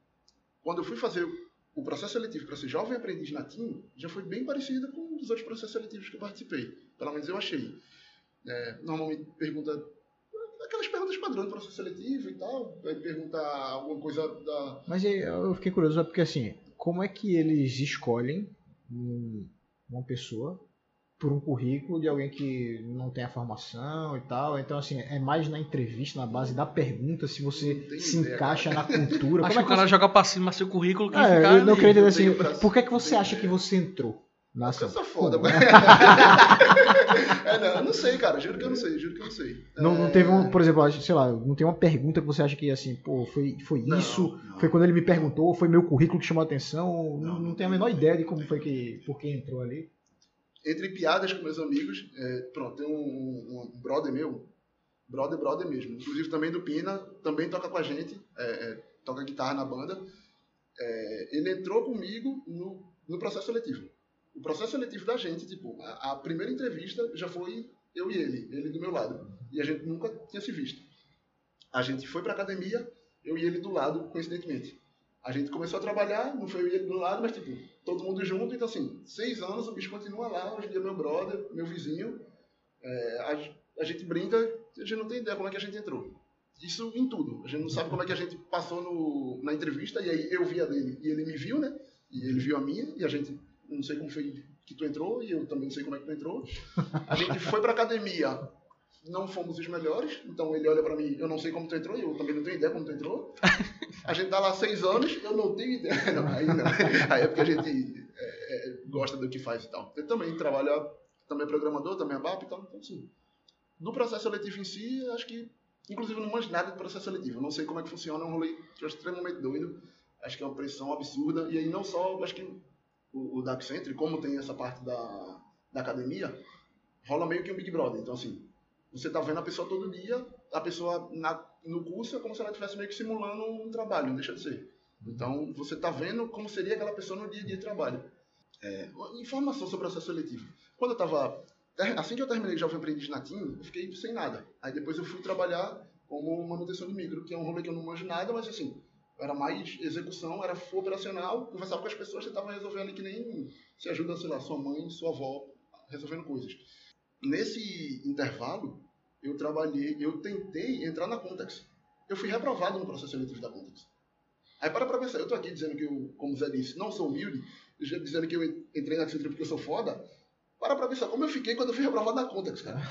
quando eu fui fazer o processo seletivo para ser jovem aprendiz na TIM, já foi bem parecido com os outros processos seletivos que eu participei. Pelo menos eu achei. É, normalmente pergunta padrão do processo seletivo e tal, vai perguntar alguma coisa da... Mas aí, eu fiquei curioso, porque assim, como é que eles escolhem um- uma pessoa por um currículo de alguém que não tem a formação e tal? Então, assim, é mais na entrevista, na base da pergunta, se você se ideia, encaixa na cultura. Acho como é que o cara você... joga pra cima seu currículo que É, fica eu não queria entender eu assim, por que, que você acha que ideia. você entrou na Eu sou foda, mas... é, não, eu não sei, cara. Juro que eu não sei, juro que eu não sei. Não, não É, teve um, por exemplo, sei lá, não tem uma pergunta que você acha que assim, pô, foi, foi Não, isso, não. foi quando ele me perguntou, foi meu currículo que chamou a atenção, não, Não, não, não tenho a menor ideia de como foi que, por que entrou ali. Entre piadas com meus amigos, é, pronto, tem um, um- um brother meu, brother, brother mesmo, inclusive também do Pina, também toca com a gente, é, é, toca guitarra na banda. É, ele entrou comigo no, no processo seletivo. O processo seletivo da gente, tipo, a, a primeira entrevista já foi eu e ele, ele do meu lado. E a gente nunca tinha se visto. A gente foi pra academia, eu e ele do lado, coincidentemente. A gente começou a trabalhar, não foi eu e ele do lado, mas tipo, todo mundo junto, então assim, seis anos, o bicho continua lá, hoje em dia é meu brother, meu vizinho. É, a, a gente brinca, a gente não tem ideia como é que a gente entrou. Isso em tudo. A gente não sabe como é que a gente passou no, na entrevista, e aí eu vi a dele e ele me viu, né? E ele viu a minha, e a gente, não sei como foi que tu entrou, e eu também não sei como é que tu entrou. A gente foi pra academia, não fomos os melhores, então ele olha pra mim, eu não sei como tu entrou, e eu também não tenho ideia como tu entrou. A gente tá lá seis anos, eu não tenho ideia. Não, aí não. Aí é porque a gente é, é, gosta do que faz e tal. Ele também trabalha, também é programador, também é BAP e tal, então assim. No processo seletivo em si, acho que, inclusive, eu não manjo nada de processo seletivo. Eu não sei como é que funciona, é um rolê que extremamente doido. Acho que é uma pressão absurda. E aí não só, acho que o, o Dark Center, como tem essa parte da, da academia, rola meio que um Big Brother. Então, assim, você tá vendo a pessoa todo dia, a pessoa na, no curso é como se ela estivesse meio que simulando um trabalho, não deixa de ser. Então, você tá vendo como seria aquela pessoa no dia a dia de trabalho. É, informação sobre o processo seletivo. Quando eu tava. Assim que eu terminei Jovem Aprendiz na TIM, eu fiquei sem nada. Aí depois eu fui trabalhar como manutenção de micro, que é um rolê que eu não manjo nada, mas assim, era mais execução, era operacional, conversava com as pessoas, tentava resolver ali que nem se ajuda, sei lá, sua mãe, sua avó, resolvendo coisas. Nesse intervalo, eu trabalhei, eu tentei entrar na Contex. Eu fui reprovado no processo seletivo da Contex. Aí para pra pensar, eu tô aqui dizendo que eu, como o Zé disse, não sou humilde, dizendo que eu entrei na Accenture porque eu sou foda. Para pra pensar como eu fiquei quando eu fui reprovado na Contex, cara.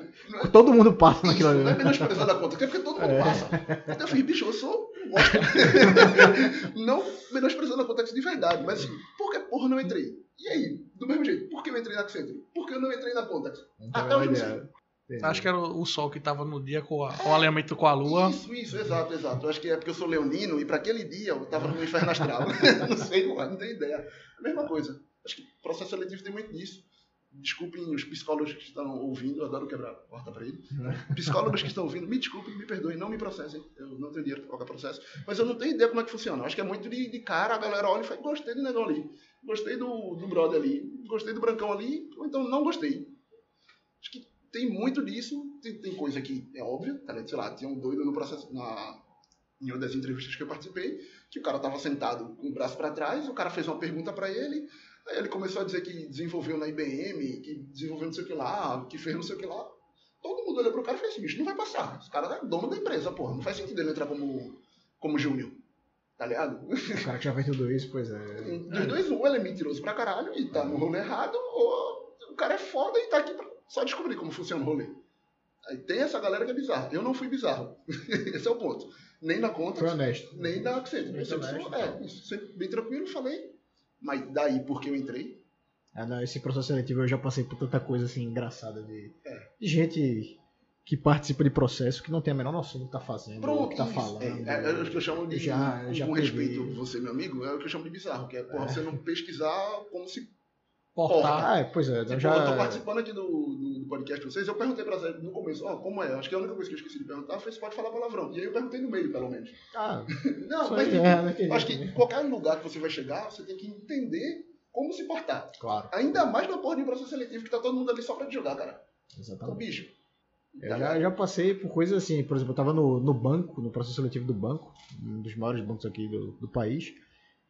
Todo mundo passa naquilo ali. Não é né? menosprezando a conta, é porque todo mundo passa. Então eu fiz, bicho, eu sou um bosta. não menosprezando a conta de verdade, mas assim, por que porra não entrei? E aí, do mesmo jeito, por que eu entrei na Accenture? Por que eu não entrei na Contax? Não tem a Até hoje eu ideia. Entendi. Acho que era o o sol que tava no dia com a- o alinhamento com a lua. Isso, isso, exato, exato. Eu acho que é porque eu sou leonino e para aquele dia eu tava no inferno astral. não sei, não, não tenho ideia. A mesma coisa. Acho que processo seletivo tem muito disso. Desculpem os psicólogos que estão ouvindo, eu adoro quebrar a porta para ele. Psicólogos que estão ouvindo, me desculpem, me perdoem, não me processem. Eu não tenho dinheiro para qualquer processo. Mas eu não tenho ideia como é que funciona. Eu acho que é muito de, de cara, a galera olha e fala, gostei do negócio ali. Gostei do, do brother ali. Gostei do brancão ali, ou então não gostei. Acho que tem muito disso. Tem, tem coisa que é óbvia, tá ligado? Sei lá, tinha um doido no processo, na, em uma das entrevistas que eu participei, que o cara tava sentado com o braço para trás, o cara fez uma pergunta para ele, aí ele começou a dizer que desenvolveu na IBM, que desenvolveu não sei o que lá, que fez não sei o que lá. Todo mundo olhou pro cara e fez assim, bicho, não vai passar. Esse cara é dono da empresa, porra. Não faz sentido ele entrar como, como júnior. Tá ligado? O cara que já fez tudo isso, pois é. Dos dois, um, ele é mentiroso pra caralho e tá no rolê errado, ou o cara é foda e tá aqui pra só descobrir como funciona o rolê. Aí tem essa galera que é bizarra. Eu não fui bizarro. Esse é o ponto. Nem na conta, Foi honesto. nem da Accenture. Eu sempre honesto, sou, é, isso, sempre bem tranquilo, falei. Mas daí, porque eu entrei, Ah, não, esse processo seletivo eu já passei por tanta coisa assim engraçada de, É. de gente que participa de processo que não tem a menor noção do que tá fazendo, do que tá isso. falando. É, é, é o que eu chamo de, Já- com, já com respeito, você, meu amigo, é o que eu chamo de bizarro, que é, porra, você não pesquisar como se Portar. Ah, é, pois é, Tipo, eu já... eu tô participando aqui do, do, do podcast de vocês, eu perguntei pra Zé no começo, ó, como é? Acho que a única coisa que eu esqueci de perguntar foi se pode falar palavrão. E aí eu perguntei no meio, pelo menos. Ah, Não, mas tipo, é, não entendi acho que em qualquer lugar que você vai chegar, você tem que entender como se portar. Claro, Ainda mais na porra de um processo seletivo que tá todo mundo ali só pra te jogar, cara. Exatamente. bicho. Eu Tá já, já passei por coisas assim, por exemplo, eu tava no, no banco, no processo seletivo do banco, um dos maiores bancos aqui do, do país,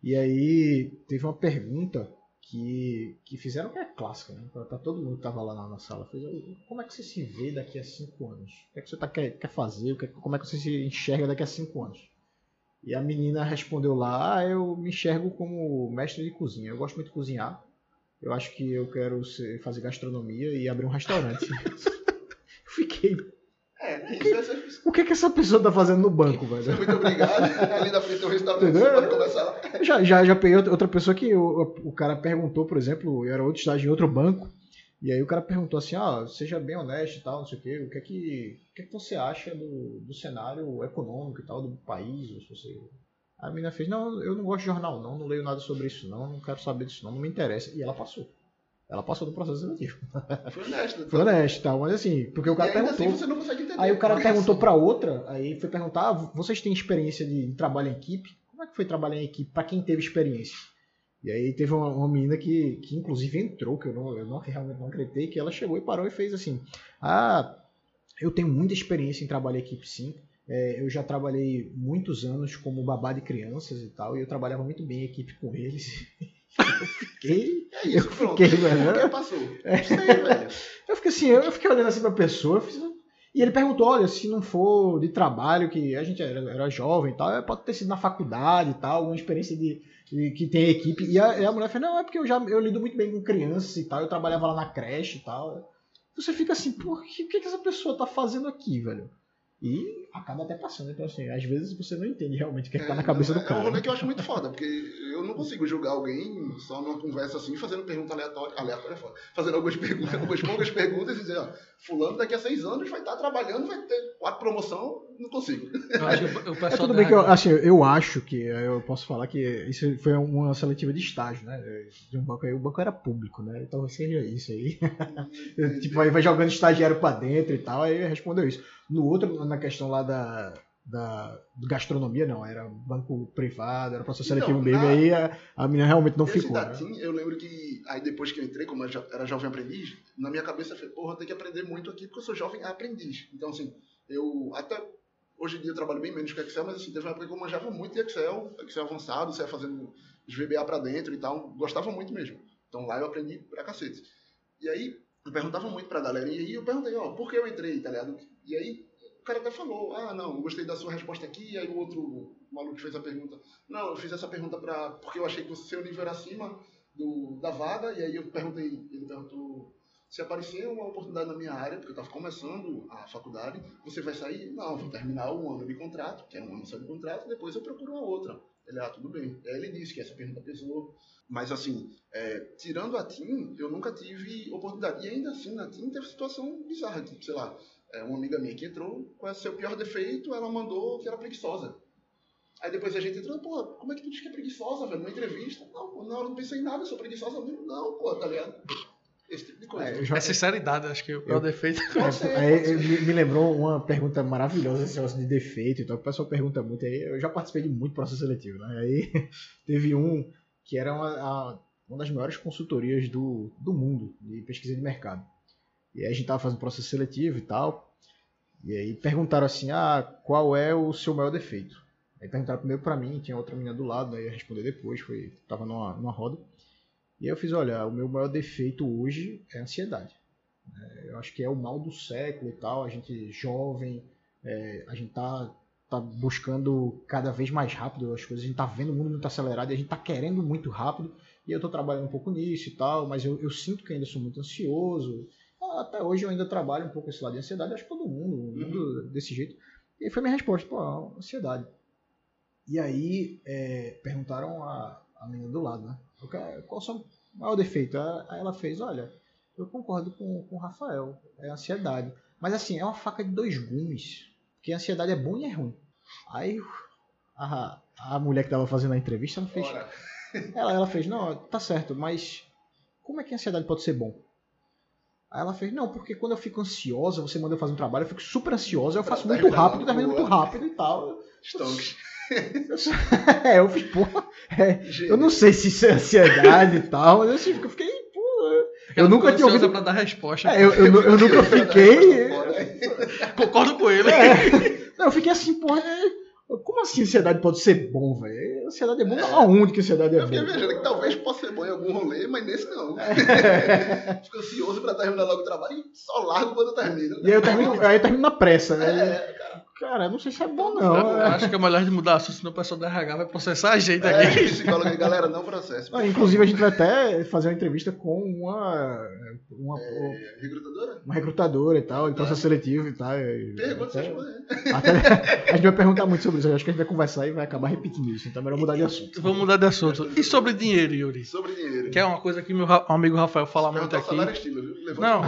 e aí teve uma pergunta que, que fizeram que é clássica, né? Pra, pra todo mundo que tava lá na, na sala. Fez, como é que você se vê daqui a cinco anos? O que é que você tá, quer, quer fazer? O que é- como é que você se enxerga daqui a cinco anos? E a menina respondeu lá, ah, eu me enxergo como mestre de cozinha. Eu gosto muito de cozinhar. Eu acho que eu quero ser- fazer gastronomia e abrir um restaurante. eu fiquei É, isso é o que, que essa pessoa tá fazendo no banco, velho? Muito obrigado. Ali na frente um restaurante, você pode começar lá. Já, já, já peguei outra outra pessoa que o, o cara perguntou, por exemplo, eu era outro estágio em outro banco, e aí o cara perguntou assim, ah, seja bem honesto e tal, não sei o quê, o que é que, o que, é que você acha do, do cenário econômico e tal do país? ou se você... A menina fez, não, eu não gosto de jornal não, não leio nada sobre isso não, não quero saber disso não, não me interessa. E ela passou. Ela passou do processo seletivo. Foi honesto. Foi honesto e tal, mas assim, porque o cara ainda perguntou... assim. Aí o cara perguntou assim, pra outra, aí foi perguntar: ah, vocês têm experiência de trabalho em equipe? Como é que foi trabalhar em equipe pra quem teve experiência? E aí teve uma, uma menina que, que inclusive entrou, que eu, não, eu não realmente não acreditei, que ela chegou e parou e fez assim: Ah, eu tenho muita experiência em trabalho em equipe sim. É, eu já trabalhei muitos anos como babá de crianças e tal, e eu trabalhava muito bem em equipe com eles. eu fiquei. É isso, eu pronto. fiquei, velho. Por que passou? Não sei, velho. Eu fiquei assim, eu fiquei olhando assim pra pessoa, fiz- e ele perguntou, olha, se não for de trabalho, que a gente era, era jovem e tal, é, pode ter sido na faculdade e tal, alguma experiência de, de- que tem equipe. E a, e a mulher falou, não, é porque eu já eu lido muito bem com crianças e tal, eu trabalhava lá na creche e tal. Você fica assim, por que, que, que essa pessoa tá fazendo aqui, velho? E acaba até passando, então assim, às vezes você não entende realmente o que, é que tá na cabeça não, do É um cara. rolê que eu acho muito foda, porque eu não consigo julgar alguém só numa conversa assim, fazendo pergunta aleatória. Aleatória é foda. Fazendo algumas perguntas, algumas poucas perguntas e dizer, ó, fulano daqui a seis anos vai estar trabalhando, vai ter quatro promoção, não consigo. Eu acho que o É tudo da- bem que eu, assim, eu acho que eu posso falar que isso foi uma seletiva de estágio, né? De um banco aí, o banco era público, né? Então seja isso aí. tipo, aí vai jogando estagiário pra dentro e tal, aí respondeu isso. No outro, na questão lá da, da do gastronomia, não, era banco privado, era processo Então, seletivo mesmo, na- aí a, a menina realmente não Esse ficou. da né? Eu lembro que aí depois que eu entrei, como eu já era jovem aprendiz, na minha cabeça foi, porra, eu tenho que aprender muito aqui porque eu sou jovem aprendiz. Então, assim, eu até hoje em dia eu trabalho bem menos com Excel, mas assim, teve uma época que eu manjava muito de Excel, Excel avançado, saia fazendo os VBA pra dentro e tal, gostava muito mesmo. Então lá eu aprendi pra cacete. E aí, eu perguntava muito pra galera, e aí eu perguntei, ó, por que eu entrei, tá ligado? E aí o cara até falou, ah, não, gostei da sua resposta aqui, e aí o outro maluco que fez a pergunta, não, eu fiz essa pergunta pra, porque eu achei que o seu nível era acima do, da vaga, e aí eu perguntei, ele perguntou se aparecer uma oportunidade na minha área, porque eu estava começando a faculdade, você vai sair? Não, vou terminar um ano de contrato, que é um ano só de contrato, depois eu procuro uma outra. Ele, ah, tudo bem. Aí ele disse que essa pergunta pesou. Mas assim, é, tirando a TIM, eu nunca tive oportunidade. E ainda assim, na TIM teve situação bizarra, tipo, sei lá, é, uma amiga minha que entrou, é o seu pior defeito? Ela mandou que era preguiçosa. Aí depois a gente entrou, pô, como é que tu diz que é preguiçosa, velho, numa entrevista? Não, na hora não pensei em nada, sou preguiçosa mesmo. Não, pô, tá ligado? Esse tipo de coisa. É, já- É sinceridade, acho que é o defeito. Pode ser, Aí pode ser. me, me lembrou uma pergunta maravilhosa, esse negócio de defeito e tal. que O pessoal pergunta muito aí. Eu já participei de muito processo seletivo, né? Aí teve um que era uma, a- uma das maiores consultorias do, do mundo de pesquisa de mercado. E aí a gente tava fazendo processo seletivo e tal. E aí perguntaram assim: ah, qual é o seu maior defeito? Aí perguntaram primeiro pra mim, tinha outra menina do lado, aí eu ia responder depois, foi, tava numa, numa roda. E eu fiz, olha, o meu maior defeito hoje é a ansiedade. É, eu acho que é o mal do século e tal, a gente jovem, é, a gente tá, tá buscando cada vez mais rápido as coisas, a gente tá vendo o mundo muito acelerado e a gente tá querendo muito rápido, e eu tô trabalhando um pouco nisso e tal, mas eu, eu sinto que ainda sou muito ansioso. Até hoje eu ainda trabalho um pouco esse lado de ansiedade, acho que todo mundo, mundo desse jeito. E foi minha resposta, pô, ansiedade. E aí é, perguntaram a, a menina do lado, né? "O que é- Qual o seu maior defeito? Aí ela fez, olha, eu concordo com, com o Rafael, é ansiedade. Mas assim, é uma faca de dois gumes. Porque a ansiedade é bom e é ruim. Aí a, a mulher que tava fazendo a entrevista, ela fez. Ela, ela fez, não, tá certo, mas como é que a ansiedade pode ser bom? Aí ela fez, não, porque quando eu fico ansiosa, você manda eu fazer um trabalho, eu fico super ansiosa, eu faço muito rápido, termino muito rápido e tal. Stonks. Eu é, eu fiz, porra. é, eu não sei se isso é ansiedade e tal, mas eu assim, eu fiquei, porra. Eu nunca tinha ouvido. pra dar resposta. É, eu, eu, eu nunca fiquei. Concordo com ele. É. Não, eu fiquei assim, porra. é, Como assim ansiedade pode ser bom, velho? Ansiedade é bom aonde que ansiedade é Eu fiquei bom? imaginando que talvez possa ser bom em algum rolê, mas nesse não. É. Fico ansioso pra terminar logo o trabalho e só largo quando termina. E aí eu termino, aí eu termino na pressa, né? É, Cara, eu não sei se é bom, Eu não. é. acho que é melhor de mudar assunto, senão o pessoal da RH vai processar a gente é, aqui. psicólogo aí, galera, não processe. Ah, Inclusive, a gente vai até fazer uma entrevista com uma, uma, É, recrutadora? uma recrutadora e tal, de processo seletivo e tal. Pergunta se até- até- a gente vai perguntar muito sobre isso. Eu acho que a gente vai conversar e vai acabar repetindo isso. Então é melhor mudar de assunto. Vamos mudar de assunto. E sobre dinheiro, Yuri? Sobre dinheiro. Que é uma coisa que meu amigo Rafael fala muito aqui. salário estilo, viu? Levanta Não.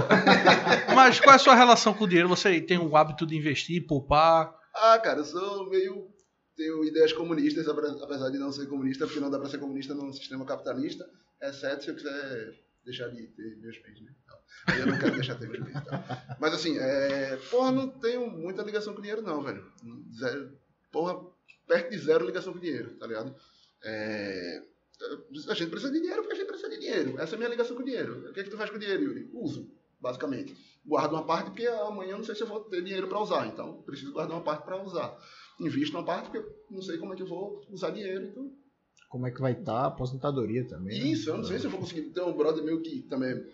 Mas qual é a sua relação com o dinheiro? Você tem o hábito de investir, poupar? Ah, cara, eu sou meio. Tenho ideias comunistas, apesar de não ser comunista, porque não dá pra ser comunista num sistema capitalista, exceto se eu quiser deixar de ter meus bens, né? Aí eu não quero deixar de ter meus bens. Tá? Mas assim, é... porra, não tenho muita ligação com dinheiro, não, velho. Zero... Porra, perto de zero ligação com dinheiro, tá ligado? É... A gente precisa de dinheiro porque a gente precisa de dinheiro. Essa é a minha ligação com dinheiro. O que, é que tu faz com dinheiro, Yuri? Uso, basicamente. Guardo uma parte porque amanhã eu não sei se eu vou ter dinheiro para usar. Então, preciso guardar uma parte para usar. Invisto uma parte porque eu não sei como é que eu vou usar dinheiro. Então, Como é que vai estar a aposentadoria também? né? isso, eu não sei se eu vou conseguir. Tem um brother meu que também é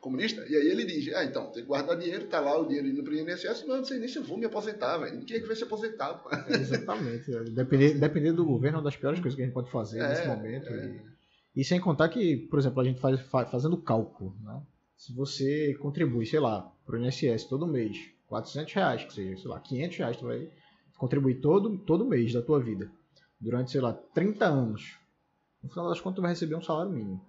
comunista, e aí ele diz: Ah, então, tem que guardar dinheiro, tá lá o dinheiro indo pro INSS, mas eu não sei nem se eu vou me aposentar, velho. Quem é que vai se aposentar, pô? É, exatamente. Depender, depender do governo é uma das piores coisas que a gente pode fazer É, nesse momento. é. E, e sem contar que, por exemplo, a gente faz, fa- fazendo cálculo, né? Se você contribui, sei lá, para o INSS todo mês, 400 reais, que seja, sei lá, 500 reais, tu vai contribuir todo, todo mês da tua vida, durante, sei lá, 30 anos. No final das contas, tu vai receber um salário mínimo.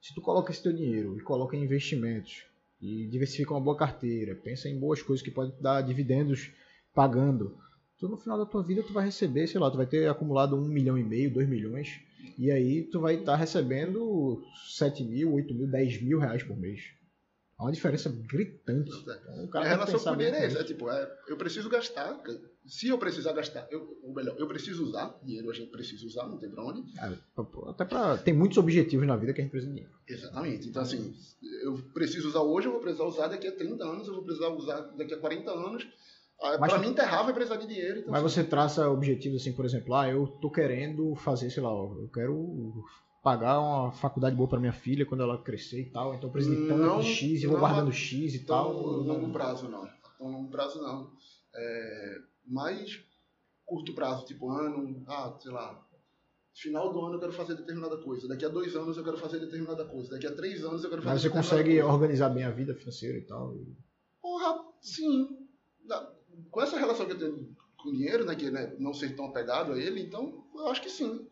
Se tu coloca esse teu dinheiro e coloca em investimentos, e diversifica uma boa carteira, pensa em boas coisas que podem dar dividendos pagando, tu no final da tua vida tu vai receber, sei lá, tu vai ter acumulado um milhão e meio, dois milhões, e aí tu vai estar recebendo 7 mil, 8 mil, 10 mil reais por mês. É uma diferença gritante. Então, o cara tem que relação com o dinheiro é essa. É tipo, é, eu preciso gastar. Se eu precisar gastar, eu, ou melhor, eu preciso usar. Dinheiro a gente precisa usar, não tem pra onde. É, até pra, tem muitos objetivos na vida que a gente precisa de dinheiro. Exatamente. Então, assim, eu preciso usar hoje, eu vou precisar usar daqui a 30 anos, eu vou precisar usar daqui a 40 anos. Ah, Mas pra mim enterrar vai precisar de dinheiro. Então, Mas assim, você traça objetivos assim, por exemplo, ah, eu tô querendo fazer, sei lá, eu quero pagar uma faculdade boa pra minha filha quando ela crescer e tal, então eu preciso de tanto Não- X e vou guardando X e tal. longo prazo, não. Tão longo prazo, não. É, mais curto prazo, tipo ano, ah, sei lá, final do ano eu quero fazer determinada coisa, daqui a dois anos eu quero fazer determinada coisa, daqui a três anos eu quero fazer Mas você consegue coisa. organizar bem a vida financeira e tal. e- Porra, sim. Com essa relação que eu tenho com o dinheiro, né, que né, não ser tão apegado a ele, então eu acho que sim.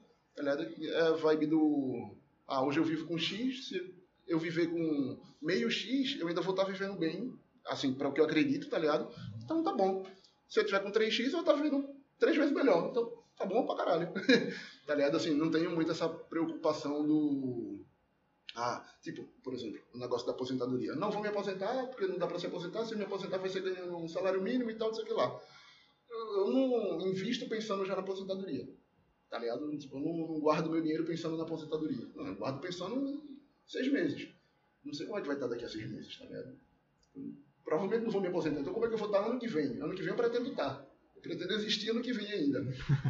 Tá? É a vibe do. Ah, hoje eu vivo com X, se eu viver com meio X, eu ainda vou estar vivendo bem, assim, para o que eu acredito, tá ligado? Então tá bom. Se eu tiver com 3X, eu vou estar vivendo três vezes melhor. Então tá bom pra caralho. tá ligado? Assim, não tenho muito essa preocupação do. Ah, tipo, por exemplo, o negócio da aposentadoria. Não vou me aposentar porque não dá pra se aposentar. Se me aposentar vai ser ganhando um salário mínimo e tal, não sei o que lá. Eu não invisto pensando já na aposentadoria. Tá ligado? Tipo, eu não, não guardo meu dinheiro pensando na aposentadoria. Não, eu guardo pensando em seis meses. Não sei como é que vai estar daqui a seis meses, tá ligado? Provavelmente não vou me aposentar. Então como é que eu vou estar ano que vem? Ano que vem eu pretendo estar. Eu pretendo existir ano que vem ainda.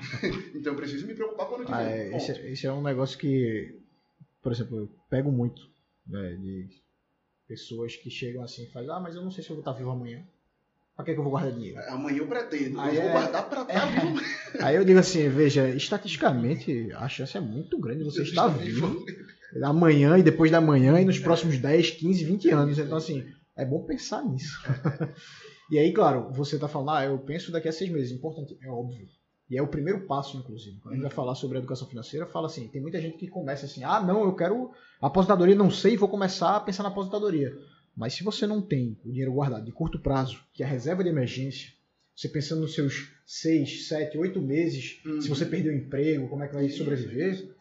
então eu preciso me preocupar com o ano que Ah, vem. é, esse, esse é um negócio que, por exemplo, eu pego muito né, de pessoas que chegam assim e fazem, ah, mas eu não sei se eu vou estar vivo amanhã. Pra que, que eu vou guardar dinheiro? Amanhã eu pretendo. Aí eu vou é- guardar pra estar vivo. Aí eu digo assim, veja, estatisticamente a chance é muito grande de você Eu estar estou vivo amanhã e depois da manhã e nos próximos 10, 15, 20 anos. Então, assim, é bom pensar nisso. e aí, claro, você tá falando, ah, eu penso daqui a seis meses. Importante, é óbvio. E é o primeiro passo, inclusive. Quando a gente vai falar sobre educação financeira, fala assim, tem muita gente que começa assim, ah, não, eu quero aposentadoria, não sei, vou começar a pensar na aposentadoria. Mas se você não tem o dinheiro guardado de curto prazo, que é a reserva de emergência, você pensando nos seus 6, 7, 8 meses, Uhum. se você perder o emprego, como é que vai sobreviver,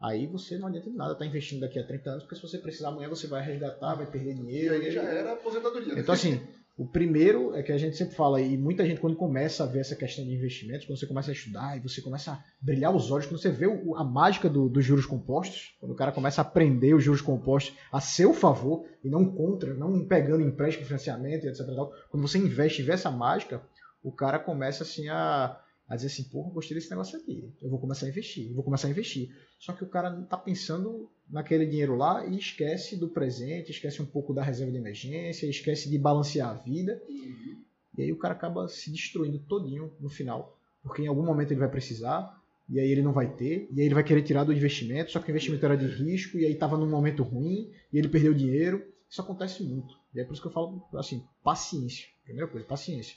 aí você não adianta de nada estar investindo daqui a 30 anos, porque se você precisar amanhã você vai resgatar, vai perder E dinheiro. aí já era aposentadoria. Então, assim, o primeiro é que a gente sempre fala, e muita gente quando começa a ver essa questão de investimentos, quando você começa a estudar e você começa a brilhar os olhos, quando você vê o- a mágica do- dos juros compostos, quando o cara começa a aprender os juros compostos a seu favor e não contra, não pegando empréstimo, financiamento, e etc. Quando você investe e vê essa mágica, o cara começa assim a, a dizer assim, porra, gostei desse negócio aqui, eu vou começar a investir, vou começar a investir. Só que o cara não tá pensando naquele dinheiro lá e esquece do presente, esquece um pouco da reserva de emergência, esquece de balancear a vida. Uhum. E aí o cara acaba se destruindo todinho no final. Porque em algum momento ele vai precisar, e aí ele não vai ter, e aí ele vai querer tirar do investimento, só que o investimento era de risco, e aí estava num momento ruim, e ele perdeu dinheiro. Isso acontece muito. E é por isso que eu falo assim, paciência. Primeira coisa, paciência.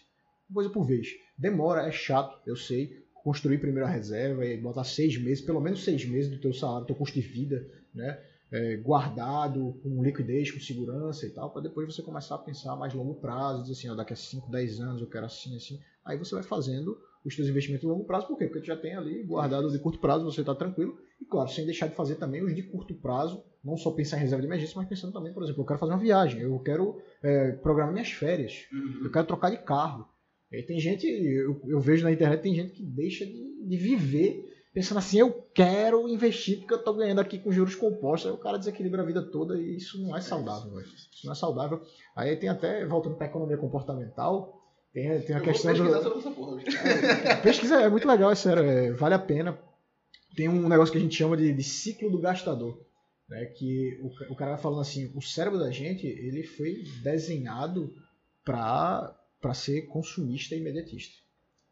Coisa por vez. Demora, é chato, eu sei. Construir primeiro a reserva e botar seis meses, pelo menos seis meses do teu salário, do teu custo de vida, né? É, guardado, com liquidez, com segurança e tal, para depois você começar a pensar a mais longo prazo, dizer assim, ó, daqui a 5, 10 anos eu quero assim, assim. Aí você vai fazendo os seus investimentos de longo prazo, por quê? Porque tu já tem ali guardado de curto prazo, você está tranquilo, e claro, sem deixar de fazer também os de curto prazo, não só pensar em reserva de emergência, mas pensando também, por exemplo, eu quero fazer uma viagem, eu quero é, programar minhas férias, Uhum. eu quero trocar de carro. E tem gente, eu, eu vejo na internet, tem gente que deixa de, de viver pensando assim, eu quero investir porque eu estou ganhando aqui com juros compostos. Aí o cara desequilibra a vida toda e isso não é saudável, velho. Isso não é saudável. Aí tem até, voltando para a economia comportamental, tem, tem a Eu questão vou do... pesquisar sobre essa porra. bicho. Pesquisa é muito legal, é sério, é, vale a pena. Tem um negócio que a gente chama de, de ciclo do gastador, né, que o, o cara vai falando assim, o cérebro da gente ele foi desenhado para ser consumista e imediatista.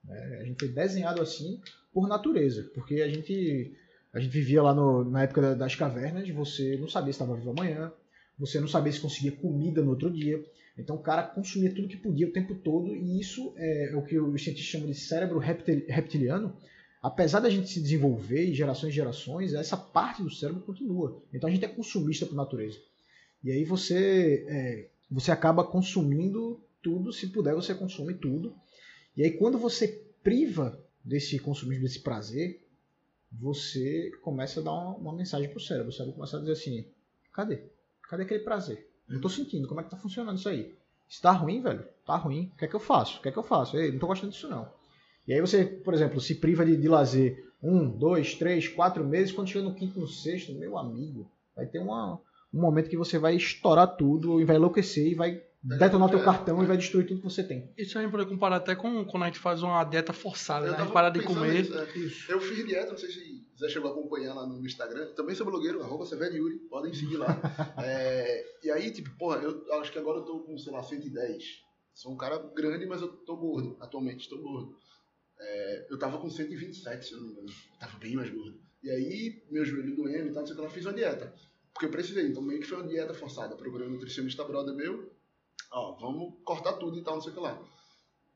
né? A gente foi desenhado assim por natureza, porque a gente a gente vivia lá no- na época da- das cavernas, você não sabia se estava vivo amanhã, você não sabia se conseguia comida no outro dia. Então o cara consumia tudo que podia o tempo todo, e isso é o que os cientistas chamam de cérebro reptil- reptiliano. Apesar da gente se desenvolver em gerações e gerações, essa parte do cérebro continua. Então a gente é consumista por natureza. E aí você, é, você acaba consumindo tudo, se puder você consome tudo. E aí quando você priva desse consumismo, desse prazer, você começa a dar uma, uma mensagem pro cérebro. O cérebro começa a dizer assim, cadê? Cadê aquele prazer? Não tô sentindo, como é que tá funcionando isso aí? Se tá ruim, velho, tá ruim. O que é que eu faço? O que é que eu faço? Ei, não tô gostando disso não. E aí você, por exemplo, se priva de, de lazer um, dois, três, quatro meses, quando chega no quinto, no sexto, meu amigo, vai ter uma, um momento que você vai estourar tudo e vai enlouquecer e vai detonar o teu É. cartão e vai destruir tudo que você tem. Isso a gente pode comparar até com quando a gente faz uma dieta forçada, Eu né? A gente para de comer. nisso, é. Eu fiz dieta, não sei se você chegou a acompanhar lá no Instagram. Também sou blogueiro, arroba Severo Yuri, podem seguir lá. É, e aí, tipo, porra, eu acho que agora eu tô com, sei lá, 110. Sou um cara grande, mas eu tô gordo, atualmente, tô gordo. É, eu tava com 127, se eu não me engano. Eu tava bem mais gordo. E aí, meu joelho doendo e tal, não sei o que lá, fiz uma dieta. Porque eu precisei, então meio que foi uma dieta forçada. Procurei um nutricionista brother meu, ó, vamos cortar tudo e tal, não sei o que lá.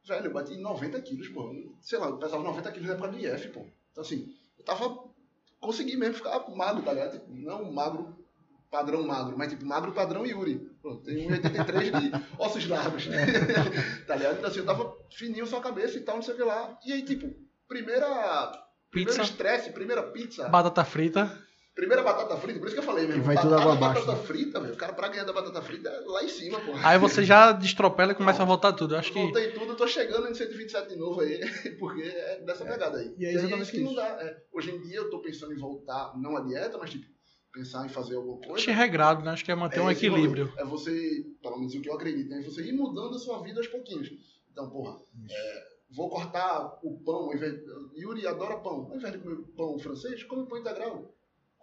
Velho, eu bati 90 quilos, pô. Sei lá, eu pesava 90 quilos na época do IF, pô. Então, assim, eu tava. Consegui mesmo ficar magro, tá ligado? Tipo, não magro, padrão magro, mas tipo, magro padrão Yuri. Pô, tem 1,83 de ossos largos. tá ligado? Então, assim, eu tava fininho só a cabeça e tal, não sei o que lá. E aí, tipo, primeira. Primeiro estresse, primeira pizza. batata frita. Primeira batata frita, por isso que eu falei mesmo. E vai tudo batata, água abaixo, batata né? frita, velho. O cara pra ganhar da batata frita é lá em cima, pô. Aí você já destropela e começa a voltar tudo. Eu acho que Voltei tudo, tô chegando em 127 de novo aí, porque é dessa pegada aí. E é aí exatamente isso que não dá. é. hoje em dia eu tô pensando em voltar, não à dieta, mas tipo, pensar em fazer alguma coisa. acho é regrado, né? Acho que é manter um esse equilíbrio. É você, pelo menos o que eu acredito, é você ir mudando a sua vida aos pouquinhos. Então, porra, é, vou cortar o pão, ao invés, Yuri adora pão. Ao invés de comer pão francês, come pão integral.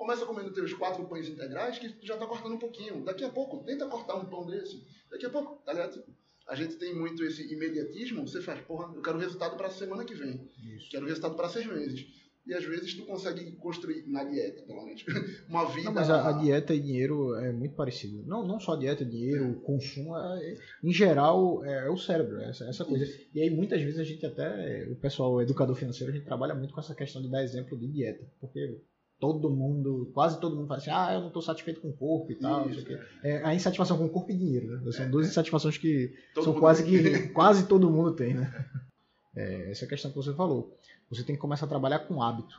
Começa comendo teus quatro pães integrais que tu já tá cortando um pouquinho. Daqui a pouco, tenta cortar um pão desse. Daqui a pouco, tá ligado? A gente tem muito esse imediatismo, você faz, porra, eu quero resultado pra semana que vem. Quero resultado pra seis meses. E às vezes tu consegue construir, na dieta, pelo menos, uma vida... Não, mas a, a dieta e dinheiro é muito parecido. Não, não só a dieta, dinheiro, o consumo, é- em geral é, é o cérebro, é essa, essa coisa. E aí muitas vezes a gente até, o pessoal o educador financeiro, a gente trabalha muito com essa questão de dar exemplo de dieta. Porque todo mundo, quase todo mundo fala assim, ah, eu não estou satisfeito com o corpo e tal. Isso, Isso, é. a insatisfação com o corpo e dinheiro, né? São É, duas é. insatisfações que Todo são quase tem. que quase todo mundo tem, né? É, essa é a questão que você falou. Você tem que começar a trabalhar com hábito.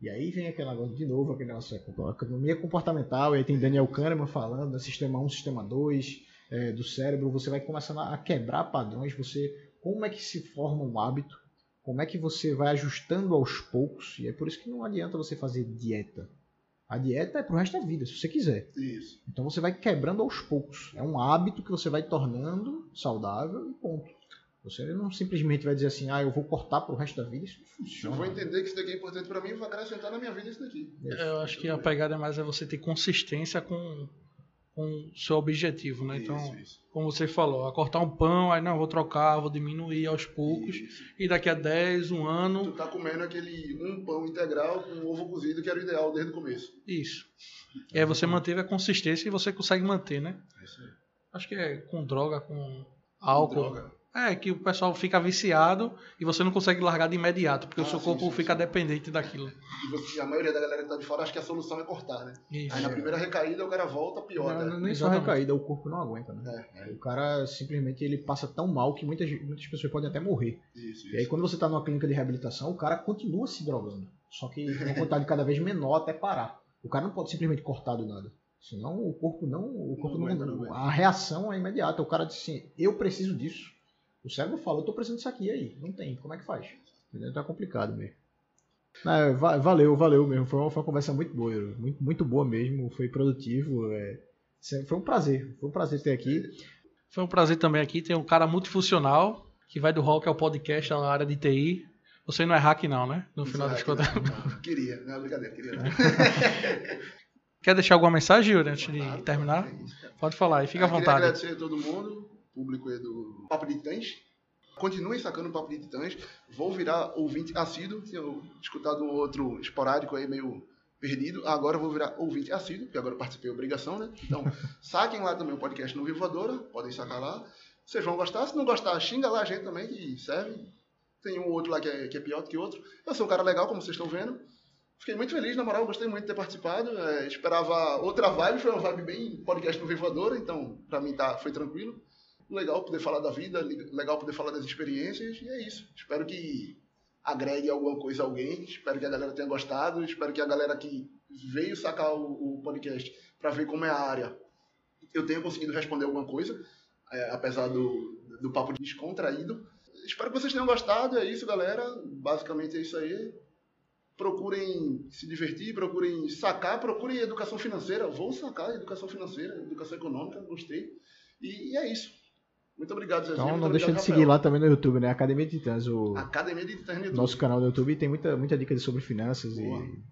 E aí vem aquele negócio de novo, aquele negócio de economia comportamental, e aí tem Daniel Kahneman falando do sistema 1, sistema 2, é, do cérebro, você vai começando a quebrar padrões, você como é que se forma um hábito, como é que você vai ajustando aos poucos, e é por isso que não adianta você fazer dieta. A dieta é pro resto da vida, se você quiser. Isso. Então você vai quebrando aos poucos. É um hábito que você vai tornando saudável e ponto. Você não simplesmente vai dizer assim, ah, eu vou cortar pro resto da vida, isso não Se eu funciona. vou entender que isso daqui é importante pra mim, eu vou acrescentar na minha vida isso daqui. Eu acho que a pegada mais é você ter consistência com com o seu objetivo, né? Então, Isso, como você falou, a cortar um pão, aí não, vou trocar, vou diminuir aos poucos, Isso. e daqui a 10, um Tu ano, tá comendo aquele um pão integral com ovo cozido que era o ideal desde o começo. isso. E aí você manteve a consistência e você consegue manter, né? É isso aí. Acho que é com droga, com álcool. Droga. É, que o pessoal fica viciado e você não consegue largar de imediato, porque Ah, o seu sim, corpo sim, fica sim. dependente daquilo. E você- a maioria da galera que tá de fora acha que a solução é cortar, né? Isso. Aí na primeira recaída o cara volta pior, Não, né? não, nem só recaída, o corpo não aguenta, né? É, O cara simplesmente ele passa tão mal que muitas, muitas pessoas podem até morrer. isso, E aí isso. quando você tá numa clínica de reabilitação, o cara continua se drogando. Só que em uma quantidade cada vez menor até parar. O cara não pode simplesmente cortar do nada. Senão o corpo não. O corpo Não não, aguenta, não aguenta. A reação é imediata. O cara diz assim, eu preciso disso. O cérebro fala, eu tô precisando disso aqui, e aí? Não tem, como é que faz? Entendeu? Tá complicado mesmo. É, va- valeu, valeu mesmo. Foi uma, foi uma conversa muito boa, muito, muito boa mesmo. Foi produtivo. é. Foi um prazer. Foi um prazer ter aqui. Foi um prazer também aqui. Tem um cara multifuncional que vai do rock ao podcast, na área de TI. Você não é hack, não, né? No final das Não, contas. não, Queria, não é brincadeira, queria. não. Quer deixar alguma mensagem, Yuri, antes de terminar? é. Pode falar aí, fica à Eu Queria vontade. agradecer a todo mundo, público aí do Papo de Titãs. Continuem sacando o Papo de Titãs. Vou virar ouvinte assíduo. Tinha escutado um outro esporádico aí meio perdido. Agora vou virar ouvinte assíduo, porque agora participei obrigação, né? Então, saquem lá também o podcast no Vivo Voadora. Podem sacar lá. Vocês vão gostar. Se não gostar, xinga lá a gente também, que serve. Tem um outro lá que é, que é pior do que outro. Eu sou um cara legal, como vocês estão vendo. Fiquei muito feliz, na moral, gostei muito de ter participado. É, esperava outra vibe, foi uma vibe bem podcast no Vivoadora, então pra mim tá, foi tranquilo. Legal poder falar da vida, legal poder falar das experiências, e é isso. Espero que agregue alguma coisa a alguém, espero que a galera tenha gostado, espero que a galera que veio sacar o, o podcast pra ver como é a área, eu tenha conseguido responder alguma coisa, é, apesar do, do papo descontraído. Espero que vocês tenham gostado, é isso, galera. Basicamente é isso aí procurem se divertir, procurem sacar, procurem educação financeira. Vou sacar educação financeira, educação econômica, gostei. E, e é isso. Muito obrigado, Zezinho. Então não deixa de seguir Rafael. lá também no YouTube, né? Academia de Titãs, o Academia de Internet YouTube. nosso canal do YouTube tem muita, muita dica sobre finanças e,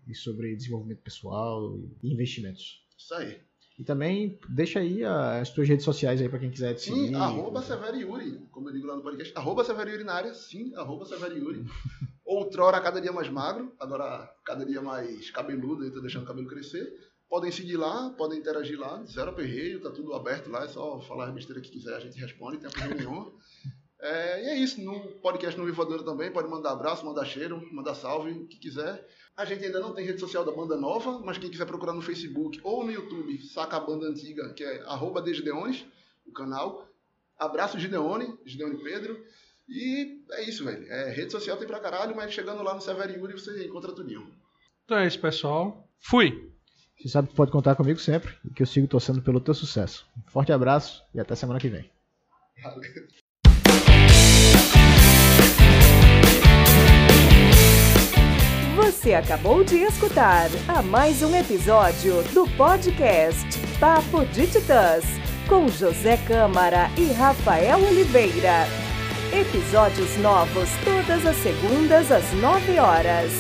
e sobre desenvolvimento pessoal e investimentos. Isso aí. E também deixa aí as tuas redes sociais aí pra quem quiser te Sim, seguir. arroba Severo Yuri, como eu digo lá no podcast. Arroba Severo Yuri na área, sim, arroba Severo Yuri. Outrora cada dia mais magro, agora cada dia mais cabeludo, eu tô deixando o cabelo crescer. Podem seguir lá, podem interagir lá, zero aperreio, tá tudo aberto lá, é só falar a besteira que quiser, a gente responde, não tem aperreio nenhum. É, e é isso, no podcast no Vivadora também, pode mandar abraço, mandar cheiro, mandar salve, o que quiser. A gente ainda não tem rede social da banda nova, mas quem quiser procurar no Facebook ou no YouTube, saca a banda antiga, que é arroba o canal. Abraço Gideone, Gideone Pedro. E é isso, velho. É, rede social tem pra caralho, mas chegando lá no Severo Yuri você encontra tudinho. Então é isso, pessoal. Fui! Você sabe que pode contar comigo sempre e que eu sigo torcendo pelo teu sucesso. Um forte abraço e até semana que vem. Você acabou de escutar a mais um episódio do podcast Papo de Titãs, com José Câmara e Rafael Oliveira. Episódios novos todas as segundas às 9 horas.